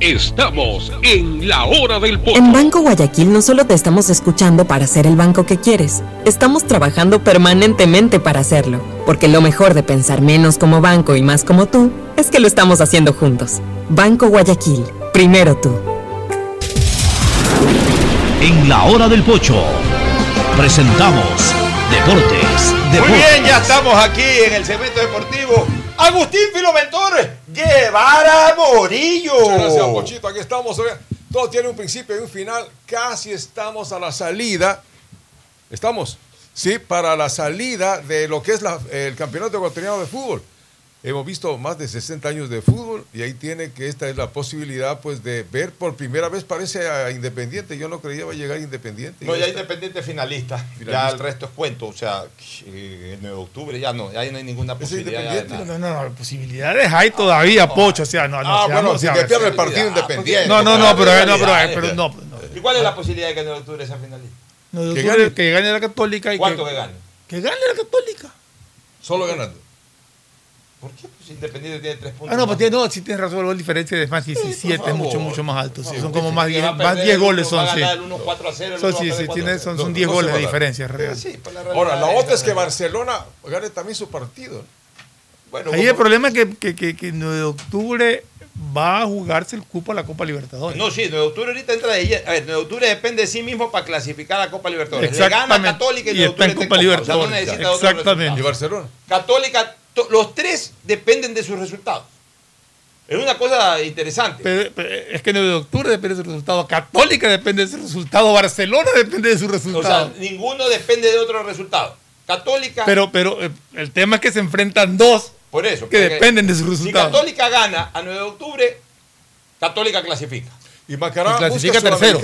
Speaker 19: Estamos en la hora del pocho.
Speaker 2: En Banco Guayaquil no solo te estamos escuchando para ser el banco que quieres, estamos trabajando permanentemente para hacerlo, porque lo mejor de pensar menos como banco y más como tú es que lo estamos haciendo juntos. Banco Guayaquil, primero tú.
Speaker 8: En la hora del pocho presentamos Deportes.
Speaker 4: Muy
Speaker 8: Deportes.
Speaker 4: bien, ya estamos aquí en el segmento deportivo. Agustín Filomentor, Guevara Morillo.
Speaker 20: Muchas gracias, Pochito. Aquí estamos. Todo tiene un principio y un final. Casi estamos a la salida. ¿Estamos? Sí, para la salida de lo que es el campeonato ecuatoriano de fútbol. Hemos visto más de 60 años de fútbol y ahí tiene que esta es la posibilidad pues de ver por primera vez parece a Independiente. Yo no creía iba a llegar Independiente.
Speaker 4: No, ya
Speaker 20: está-
Speaker 4: Independiente finalista.
Speaker 20: Finalista.
Speaker 4: Ya el resto es cuento. O sea, eh, en octubre ya no, ya no hay ninguna posibilidad.
Speaker 6: No, no, no, posibilidades hay todavía, Pocho. O sea, no, no.
Speaker 4: Ah,
Speaker 6: o sea,
Speaker 4: bueno,
Speaker 6: no, o
Speaker 4: si pierde el partido Independiente.
Speaker 6: No, no, no, pero, no, pero,
Speaker 4: Realidades.
Speaker 6: pero no, no.
Speaker 4: ¿Y cuál es la posibilidad de que en octubre sea finalista?
Speaker 6: No, de
Speaker 4: Que gane.
Speaker 6: que gane la Católica y
Speaker 4: ¿Cuánto
Speaker 6: que,
Speaker 4: que gane?
Speaker 6: que gane la Católica.
Speaker 20: Solo ganando.
Speaker 4: ¿Por qué? Pues Independiente tiene tres puntos.
Speaker 6: Ah, no,
Speaker 4: más.
Speaker 6: pues tiene, no, sí tienes razón, la diferencia de más 17 es mucho, mucho más alto. sí, son como más
Speaker 4: Que
Speaker 6: 10,
Speaker 4: va a
Speaker 6: más
Speaker 4: perder
Speaker 6: 10
Speaker 4: el
Speaker 6: goles son,
Speaker 4: a
Speaker 6: sí.
Speaker 4: ganar el uno 4 a 0, el
Speaker 6: Son, sí, sí,
Speaker 4: 4 a
Speaker 6: tiene-
Speaker 4: 0.
Speaker 6: son,
Speaker 20: No,
Speaker 6: son 10
Speaker 20: no se
Speaker 6: goles de diferencia real.
Speaker 4: Sí, pues la
Speaker 20: Ahora, la otra es que. Barcelona gane también su partido.
Speaker 4: Bueno,
Speaker 6: Ahí el problema es que, que, que, que en 9 de octubre va a jugarse el cupo a la Copa Libertadores.
Speaker 4: No, sí, 9 de octubre ahorita entra de ella. A ver, 9 de octubre depende de sí mismo para clasificar a la Copa Libertadores. Le gana
Speaker 6: Exactamente.
Speaker 4: Católica y,
Speaker 6: Y
Speaker 4: 9 de
Speaker 6: está en
Speaker 4: octubre
Speaker 6: Copa
Speaker 4: está en Copa. O sea, no
Speaker 6: Libertadores. Exactamente.
Speaker 4: resultado.
Speaker 20: ¿Y Barcelona?
Speaker 4: Católica, los tres dependen de sus resultados. Es una cosa interesante.
Speaker 6: Pero- pero es que 9 de octubre depende de su resultado. Católica depende de su resultado. Barcelona depende de su
Speaker 4: o
Speaker 6: resultado.
Speaker 4: sea, ninguno depende de otro resultado. Católica,
Speaker 6: pero pero eh, el tema es que se enfrentan dos
Speaker 4: por eso.
Speaker 6: que dependen de su
Speaker 4: Si
Speaker 6: resultado.
Speaker 4: Católica gana a 9 de octubre, Católica clasifica.
Speaker 20: Y Macará
Speaker 6: Y clasifica
Speaker 20: busca
Speaker 6: tercero.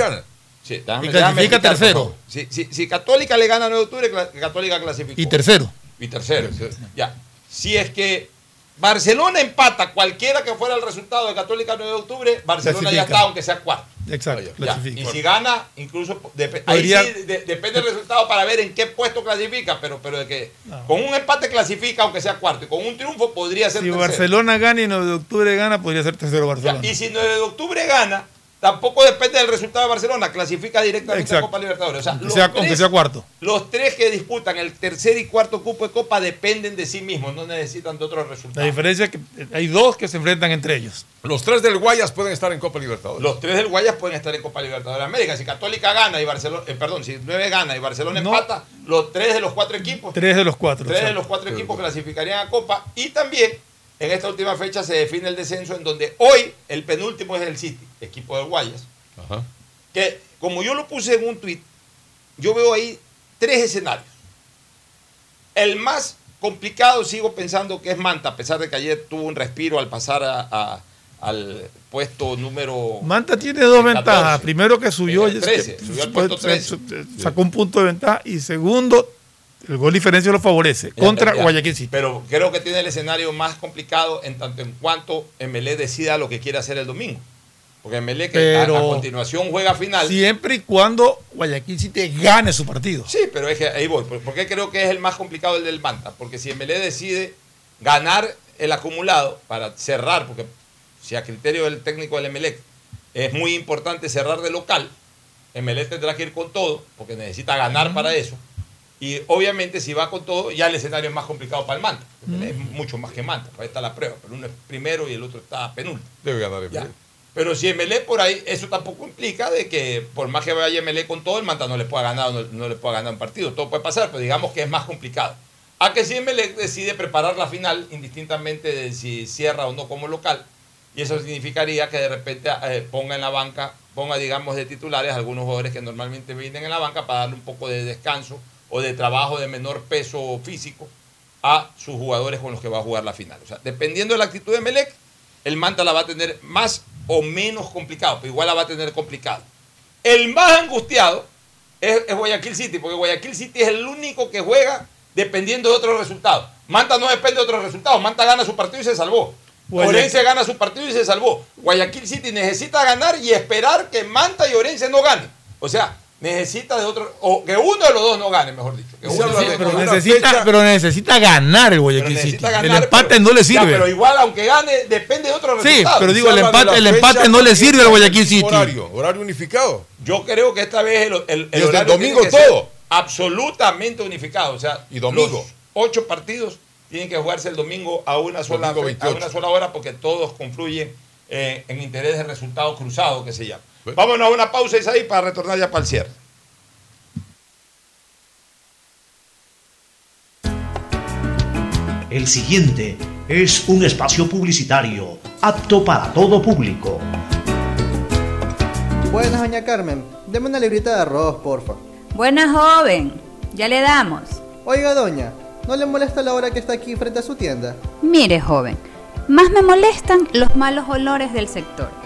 Speaker 4: Sí,
Speaker 6: Y
Speaker 4: déjame-
Speaker 6: clasifica
Speaker 4: explicar, por
Speaker 6: tercero.
Speaker 4: Si, si- si Católica le gana a 9 de octubre, Católica clasifica.
Speaker 6: Y tercero.
Speaker 4: Y tercero. Ya. Si es que Barcelona empata cualquiera que fuera el resultado de Católica 9 de octubre, Barcelona ya está, aunque sea cuarto.
Speaker 6: Exacto.
Speaker 4: Y si gana, incluso
Speaker 6: Podría-
Speaker 4: ahí sí de- depende del resultado para ver en qué puesto clasifica, pero, pero de que con un empate clasifica aunque sea cuarto y con un triunfo podría ser
Speaker 6: Si
Speaker 4: tercero.
Speaker 6: Barcelona gana y 9 de octubre gana, podría ser tercero Barcelona.
Speaker 4: Y si 9 de octubre gana, tampoco depende del resultado de Barcelona, clasifica directamente a. Copa Libertadores. O sea,
Speaker 6: aunque,
Speaker 4: los
Speaker 6: sea,
Speaker 4: tres-
Speaker 6: aunque sea cuarto.
Speaker 4: los tres que disputan el tercer y cuarto cupo de Copa dependen de sí mismos, no necesitan de otros
Speaker 6: La
Speaker 4: resultados.
Speaker 6: diferencia es que hay dos que se enfrentan entre ellos.
Speaker 20: Los tres del Guayas pueden estar en Copa Libertadores.
Speaker 4: Los tres del Guayas pueden estar en Copa Libertadores de América. Si Católica gana y Barcelona, eh, perdón, si 9 gana y Barcelona
Speaker 6: No.
Speaker 4: empata, los tres de los cuatro equipos,
Speaker 6: Tres de los cuatro.
Speaker 4: tres de los cuatro equipos clasificarían a Copa. Y también en esta última fecha se define el descenso en donde hoy el penúltimo es el City, equipo del Guayas.
Speaker 20: Ajá.
Speaker 4: que como yo lo puse en un tuit, yo veo ahí tres escenarios. El más complicado sigo pensando que es Manta, a pesar de que ayer tuvo un respiro al pasar a- a- al puesto número...
Speaker 6: Manta tiene dos
Speaker 4: 14.
Speaker 6: ventajas. Primero que subió,
Speaker 4: En el 13, subió al puesto
Speaker 6: pues,
Speaker 4: 13.
Speaker 6: sacó un punto de ventaja. Y segundo, el gol diferencia lo favorece.
Speaker 4: Ya,
Speaker 6: Contra
Speaker 4: ya.
Speaker 6: Guayaquil City.
Speaker 4: Pero creo que tiene el escenario más complicado en tanto en cuanto MLE decida lo que quiere hacer el domingo. Porque MLE que a- continuación juega final.
Speaker 6: Siempre y cuando Guayaquil City gane su partido.
Speaker 4: Sí, pero es que ahí voy. ¿Por por qué creo que es el más complicado el del Manta? Porque si MLE decide ganar el acumulado para cerrar, porque si a criterio del técnico del MLE es muy importante cerrar de local, MLE tendrá que ir con todo, porque necesita ganar para eso. Y obviamente si va con todo, ya el escenario es más complicado para el Manta. Es mucho más que Manta. Ahí está la prueba. Pero uno es primero y el otro está penúltimo.
Speaker 20: Debe ganar. Belén.
Speaker 4: Pero si MLE por ahí, eso tampoco implica de que por más que vaya MLE con todo, el Manta no le pueda ganar, no, no le pueda ganar un partido. Todo puede pasar, pero digamos que es más complicado. A que si MLE decide preparar la final, indistintamente de si cierra o no como local, y eso significaría que de repente eh, ponga en la banca, ponga digamos de titulares algunos jugadores que normalmente vienen en la banca para darle un poco de descanso o de trabajo de menor peso físico a sus jugadores con los que va a jugar la final. O sea, dependiendo de la actitud de Melec, el Manta la va a tener más o menos complicado, pero igual la va a tener complicado. El más angustiado es, es Guayaquil City, porque Guayaquil City es el único que juega dependiendo de otros resultados. Manta no depende de otros resultados, Manta gana su partido y se salvó.
Speaker 6: Guayaquil-
Speaker 4: Orense gana su partido y se salvó. Guayaquil City necesita ganar y esperar que Manta y Orense no ganen. O sea, necesita de otro, o que uno de los dos no gane, mejor dicho. Que uno de los dos
Speaker 6: Pero necesita, pero necesita ganar el Guayaquil City.
Speaker 4: necesita
Speaker 6: el
Speaker 4: ganar,
Speaker 6: empate
Speaker 4: pero-
Speaker 6: no le
Speaker 4: Ya,
Speaker 6: sirve.
Speaker 4: pero igual, aunque gane, depende de otros
Speaker 6: Sí,
Speaker 4: resultados.
Speaker 6: pero digo, el empate, el empate no le sirve al Guayaquil City.
Speaker 20: Horario, horario unificado.
Speaker 4: Yo creo que esta vez el, el, el
Speaker 20: Desde el
Speaker 4: horario
Speaker 20: domingo
Speaker 4: tiene que ser
Speaker 20: todo.
Speaker 4: absolutamente unificado. O sea,
Speaker 20: Y domingo.
Speaker 4: los ocho partidos tienen que jugarse el domingo a una sola, a
Speaker 20: 28.
Speaker 4: una sola hora porque todos confluyen eh, en interés de resultado cruzado, que se llama.
Speaker 20: Bueno.
Speaker 4: Vámonos a una pausa, Isaí, para retornar ya para el cierre.
Speaker 8: El siguiente es un espacio publicitario apto para todo público.
Speaker 9: Buenas, doña Carmen. Deme una librita de arroz, porfa.
Speaker 10: Buena joven. ya le damos.
Speaker 9: Oiga, doña, ¿no le molesta la hora que está aquí frente a su tienda?
Speaker 10: Mire, joven, más me molestan los malos olores del sector.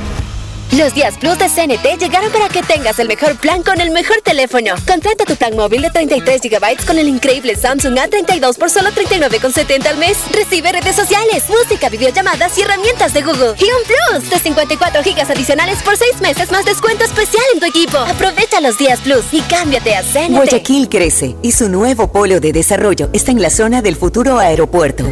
Speaker 11: Los días Plus de CNT llegaron para que tengas el mejor plan con el mejor teléfono. Contrata tu plan móvil de 33 GB con el increíble Samsung A32 por solo 39,70 al mes. Recibe redes sociales, música, videollamadas y herramientas de Google. Y un Plus de 54 GB adicionales por 6 meses más descuento especial en tu equipo. Aprovecha los días Plus y cámbiate a CNT.
Speaker 12: Guayaquil crece y su nuevo polo de desarrollo está en la zona del futuro aeropuerto.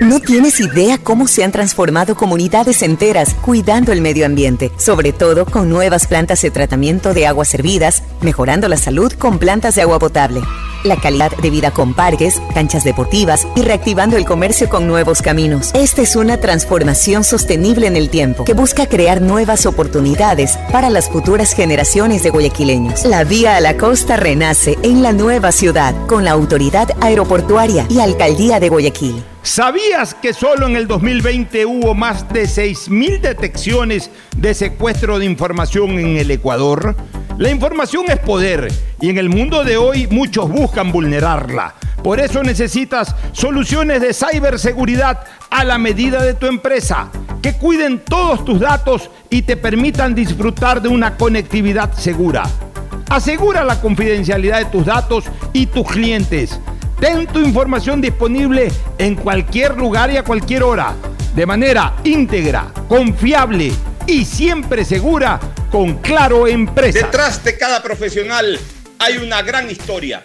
Speaker 12: No tienes idea cómo se han transformado comunidades enteras cuidando el medio ambiente, sobre todo con nuevas plantas de tratamiento de aguas servidas, mejorando la salud con plantas de agua potable, la calidad de vida con parques, canchas deportivas y reactivando el comercio con nuevos caminos. Esta es una transformación sostenible en el tiempo que busca crear nuevas oportunidades para las futuras generaciones de guayaquileños. La vía a la costa renace en la nueva ciudad con la autoridad aeroportuaria y alcaldía de Guayaquil.
Speaker 4: ¿Sabías que solo en el 2020 hubo más de 6.000 detecciones de secuestro de información en el Ecuador? La información es poder y en el mundo de hoy muchos buscan vulnerarla. Por eso necesitas soluciones de ciberseguridad a la medida de tu empresa, que cuiden todos tus datos y te permitan disfrutar de una conectividad segura. Asegura la confidencialidad de tus datos y tus clientes. Ten tu información disponible en cualquier lugar y a cualquier hora, de manera íntegra, confiable y siempre segura con Claro Empresa.
Speaker 1: Detrás de cada profesional hay una gran historia.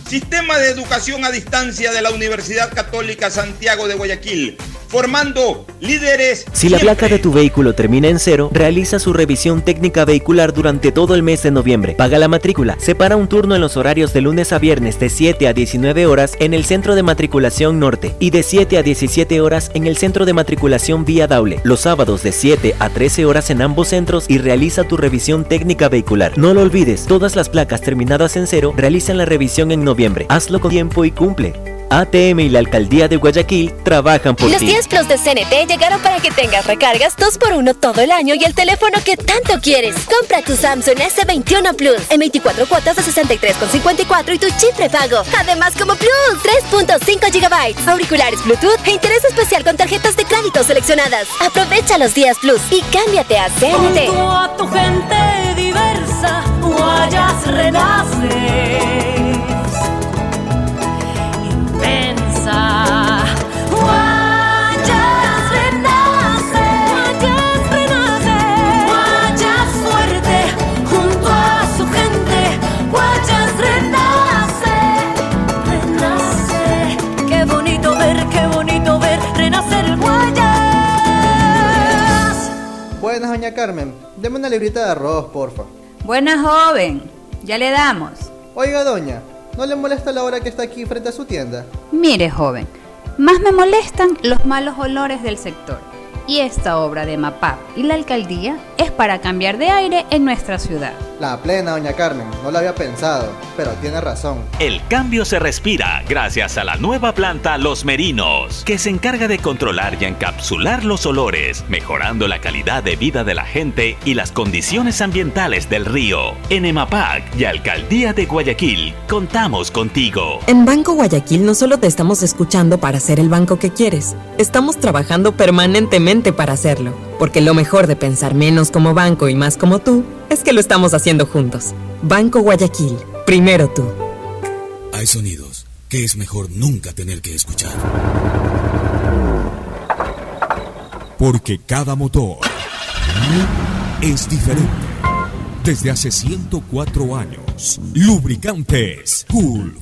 Speaker 1: Sistema de educación a distancia de la Universidad Católica Santiago de Guayaquil, formando líderes.
Speaker 13: Si la placa de tu vehículo termina en cero, realiza su revisión técnica vehicular durante todo el mes de noviembre. Paga la matrícula. Separa un turno en los horarios de lunes a viernes de 7 a 19 horas en el Centro de Matriculación Norte y de 7 a 17 horas en el Centro de Matriculación Vía Daule. Los sábados de 7 a 13 horas en ambos centros y realiza tu revisión técnica vehicular. No lo olvides, todas las placas terminadas en cero realizan la revisión en noviembre. Hazlo con tiempo y cumple. ATM y la Alcaldía de Guayaquil trabajan por
Speaker 11: Los
Speaker 13: ti.
Speaker 11: 10 Plus de CNT llegaron para que tengas recargas 2x1 todo el año y el teléfono que tanto quieres. Compra tu Samsung S21 Plus en 24 cuotas de 63,54 y tu chip prepago. Además, como Plus, 3.5 GB, auriculares Bluetooth e interés especial con tarjetas de crédito seleccionadas. Aprovecha los días Plus y cámbiate a CNT.
Speaker 3: Junto a tu gente diversa, Guayas renace.
Speaker 9: Carmen. Deme una librita de arroz, porfa.
Speaker 10: Buena joven, ya le damos.
Speaker 9: Oiga, doña, ¿no le molesta la hora que está aquí frente a su tienda?
Speaker 10: Mire, joven, más me molestan los malos olores del sector. Y esta obra de MAPAP y la alcaldía es para cambiar de aire en nuestra ciudad.
Speaker 9: La plena, doña Carmen, no lo había pensado, pero tiene razón.
Speaker 16: El cambio se respira gracias a la nueva planta Los Merinos, que se encarga de controlar y encapsular los olores, mejorando la calidad de vida de la gente y las condiciones ambientales del río. En EMAPAC y Alcaldía de Guayaquil, contamos contigo.
Speaker 2: En Banco Guayaquil no solo te estamos escuchando para ser el banco que quieres, estamos trabajando permanentemente para hacerlo, porque lo mejor de pensar menos como banco y más como tú es que lo estamos haciendo juntos. Banco Guayaquil, primero tú.
Speaker 17: Hay sonidos que es mejor nunca tener que escuchar.
Speaker 18: Porque cada motor es diferente. Desde hace 104 años, Lubricantes Gulf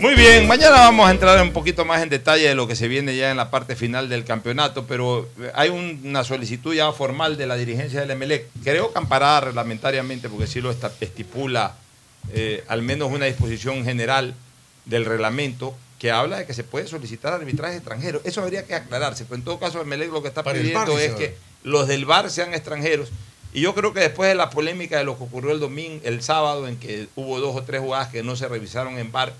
Speaker 4: Muy bien, mañana vamos a entrar un poquito más en detalle de lo que se viene ya en la parte final del campeonato, pero hay una solicitud ya formal de la dirigencia del MLE, creo que amparada reglamentariamente, porque sí lo estipula eh, al menos una disposición general del reglamento que habla de que se puede solicitar arbitraje extranjero. Eso habría que aclararse, pero en todo caso el MLE lo que está pidiendo es que los del VAR sean extranjeros. Y yo creo que después de la polémica de lo que ocurrió el domingo, el sábado, en que hubo dos o tres jugadas que no se revisaron en VAR,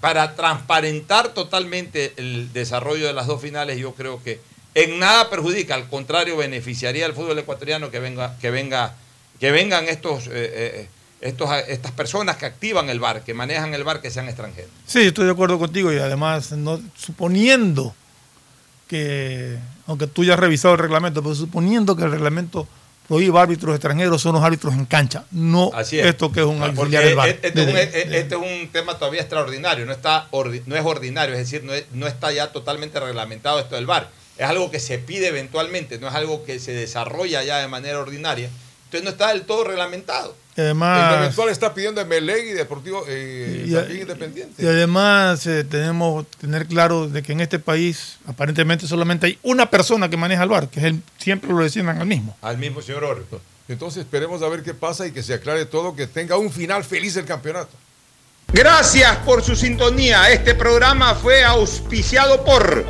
Speaker 4: para transparentar totalmente el desarrollo de las dos finales, yo creo que en nada perjudica, al contrario, beneficiaría al fútbol ecuatoriano que venga, que venga, que vengan estos, eh, eh, estos, estas personas que activan el bar, que manejan el bar, que sean extranjeros.
Speaker 6: Sí, estoy de acuerdo contigo y además, no, suponiendo que, aunque tú ya has revisado el reglamento, pero suponiendo que el reglamento prohíba árbitros extranjeros, son los árbitros en cancha, no
Speaker 4: Así es.
Speaker 6: esto que es un
Speaker 4: Porque
Speaker 6: auxiliar del VAR.
Speaker 4: Este, es un, este es un tema todavía extraordinario, no, está ordi- no es ordinario, es decir, no, es- no está ya totalmente reglamentado esto del VAR. Es algo que se pide eventualmente, no es algo que se desarrolla ya de manera ordinaria. Entonces no está del todo reglamentado.
Speaker 6: Además-
Speaker 20: El eventual está pidiendo Emelec y Deportivo eh,
Speaker 6: Y-
Speaker 20: también Independiente.
Speaker 6: Y además eh, tenemos que tener claro de que en este país aparentemente solamente hay una persona que maneja el bar, que es el, siempre lo decían al mismo.
Speaker 4: Al mismo señor Oro.
Speaker 20: Entonces esperemos a ver qué pasa y que se aclare todo, que tenga un final feliz el campeonato.
Speaker 1: Gracias por su sintonía. Este programa fue auspiciado por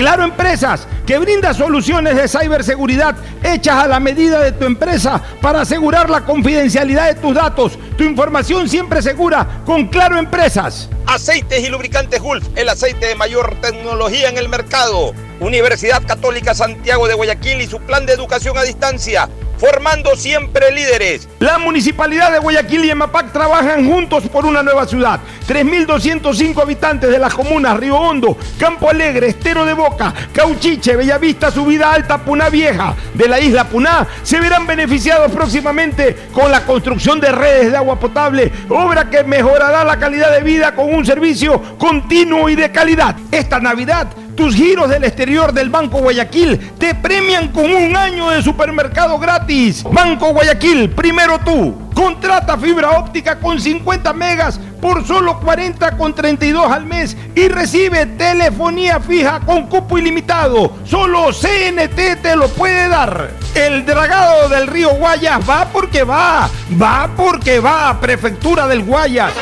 Speaker 1: Claro Empresas, que brinda soluciones de ciberseguridad hechas a la medida de tu empresa para asegurar la confidencialidad de tus datos. Tu información siempre segura con Claro Empresas. Aceites y lubricantes Gulf, el aceite de mayor tecnología en el mercado. Universidad Católica Santiago de Guayaquil y su plan de educación a distancia, formando siempre líderes. La Municipalidad de Guayaquil y EMAPAC trabajan juntos por una nueva ciudad. 3.205 habitantes de las comunas Río Hondo, Campo Alegre, Estero de Boca, Cauchiche, Bellavista, Subida Alta, Puná Vieja de la isla Puná se verán beneficiados próximamente con la construcción de redes de agua potable, obra que mejorará la calidad de vida con un servicio continuo y de calidad. Esta Navidad tus giros del exterior del Banco Guayaquil te premian con un año de supermercado gratis. Banco Guayaquil, primero tú. Contrata fibra óptica con 50 megas por solo 40 con 32 al mes y recibe telefonía fija con cupo ilimitado. Solo CNT te lo puede dar. El dragado del río Guayas va porque va. Va porque va. Prefectura del Guayas.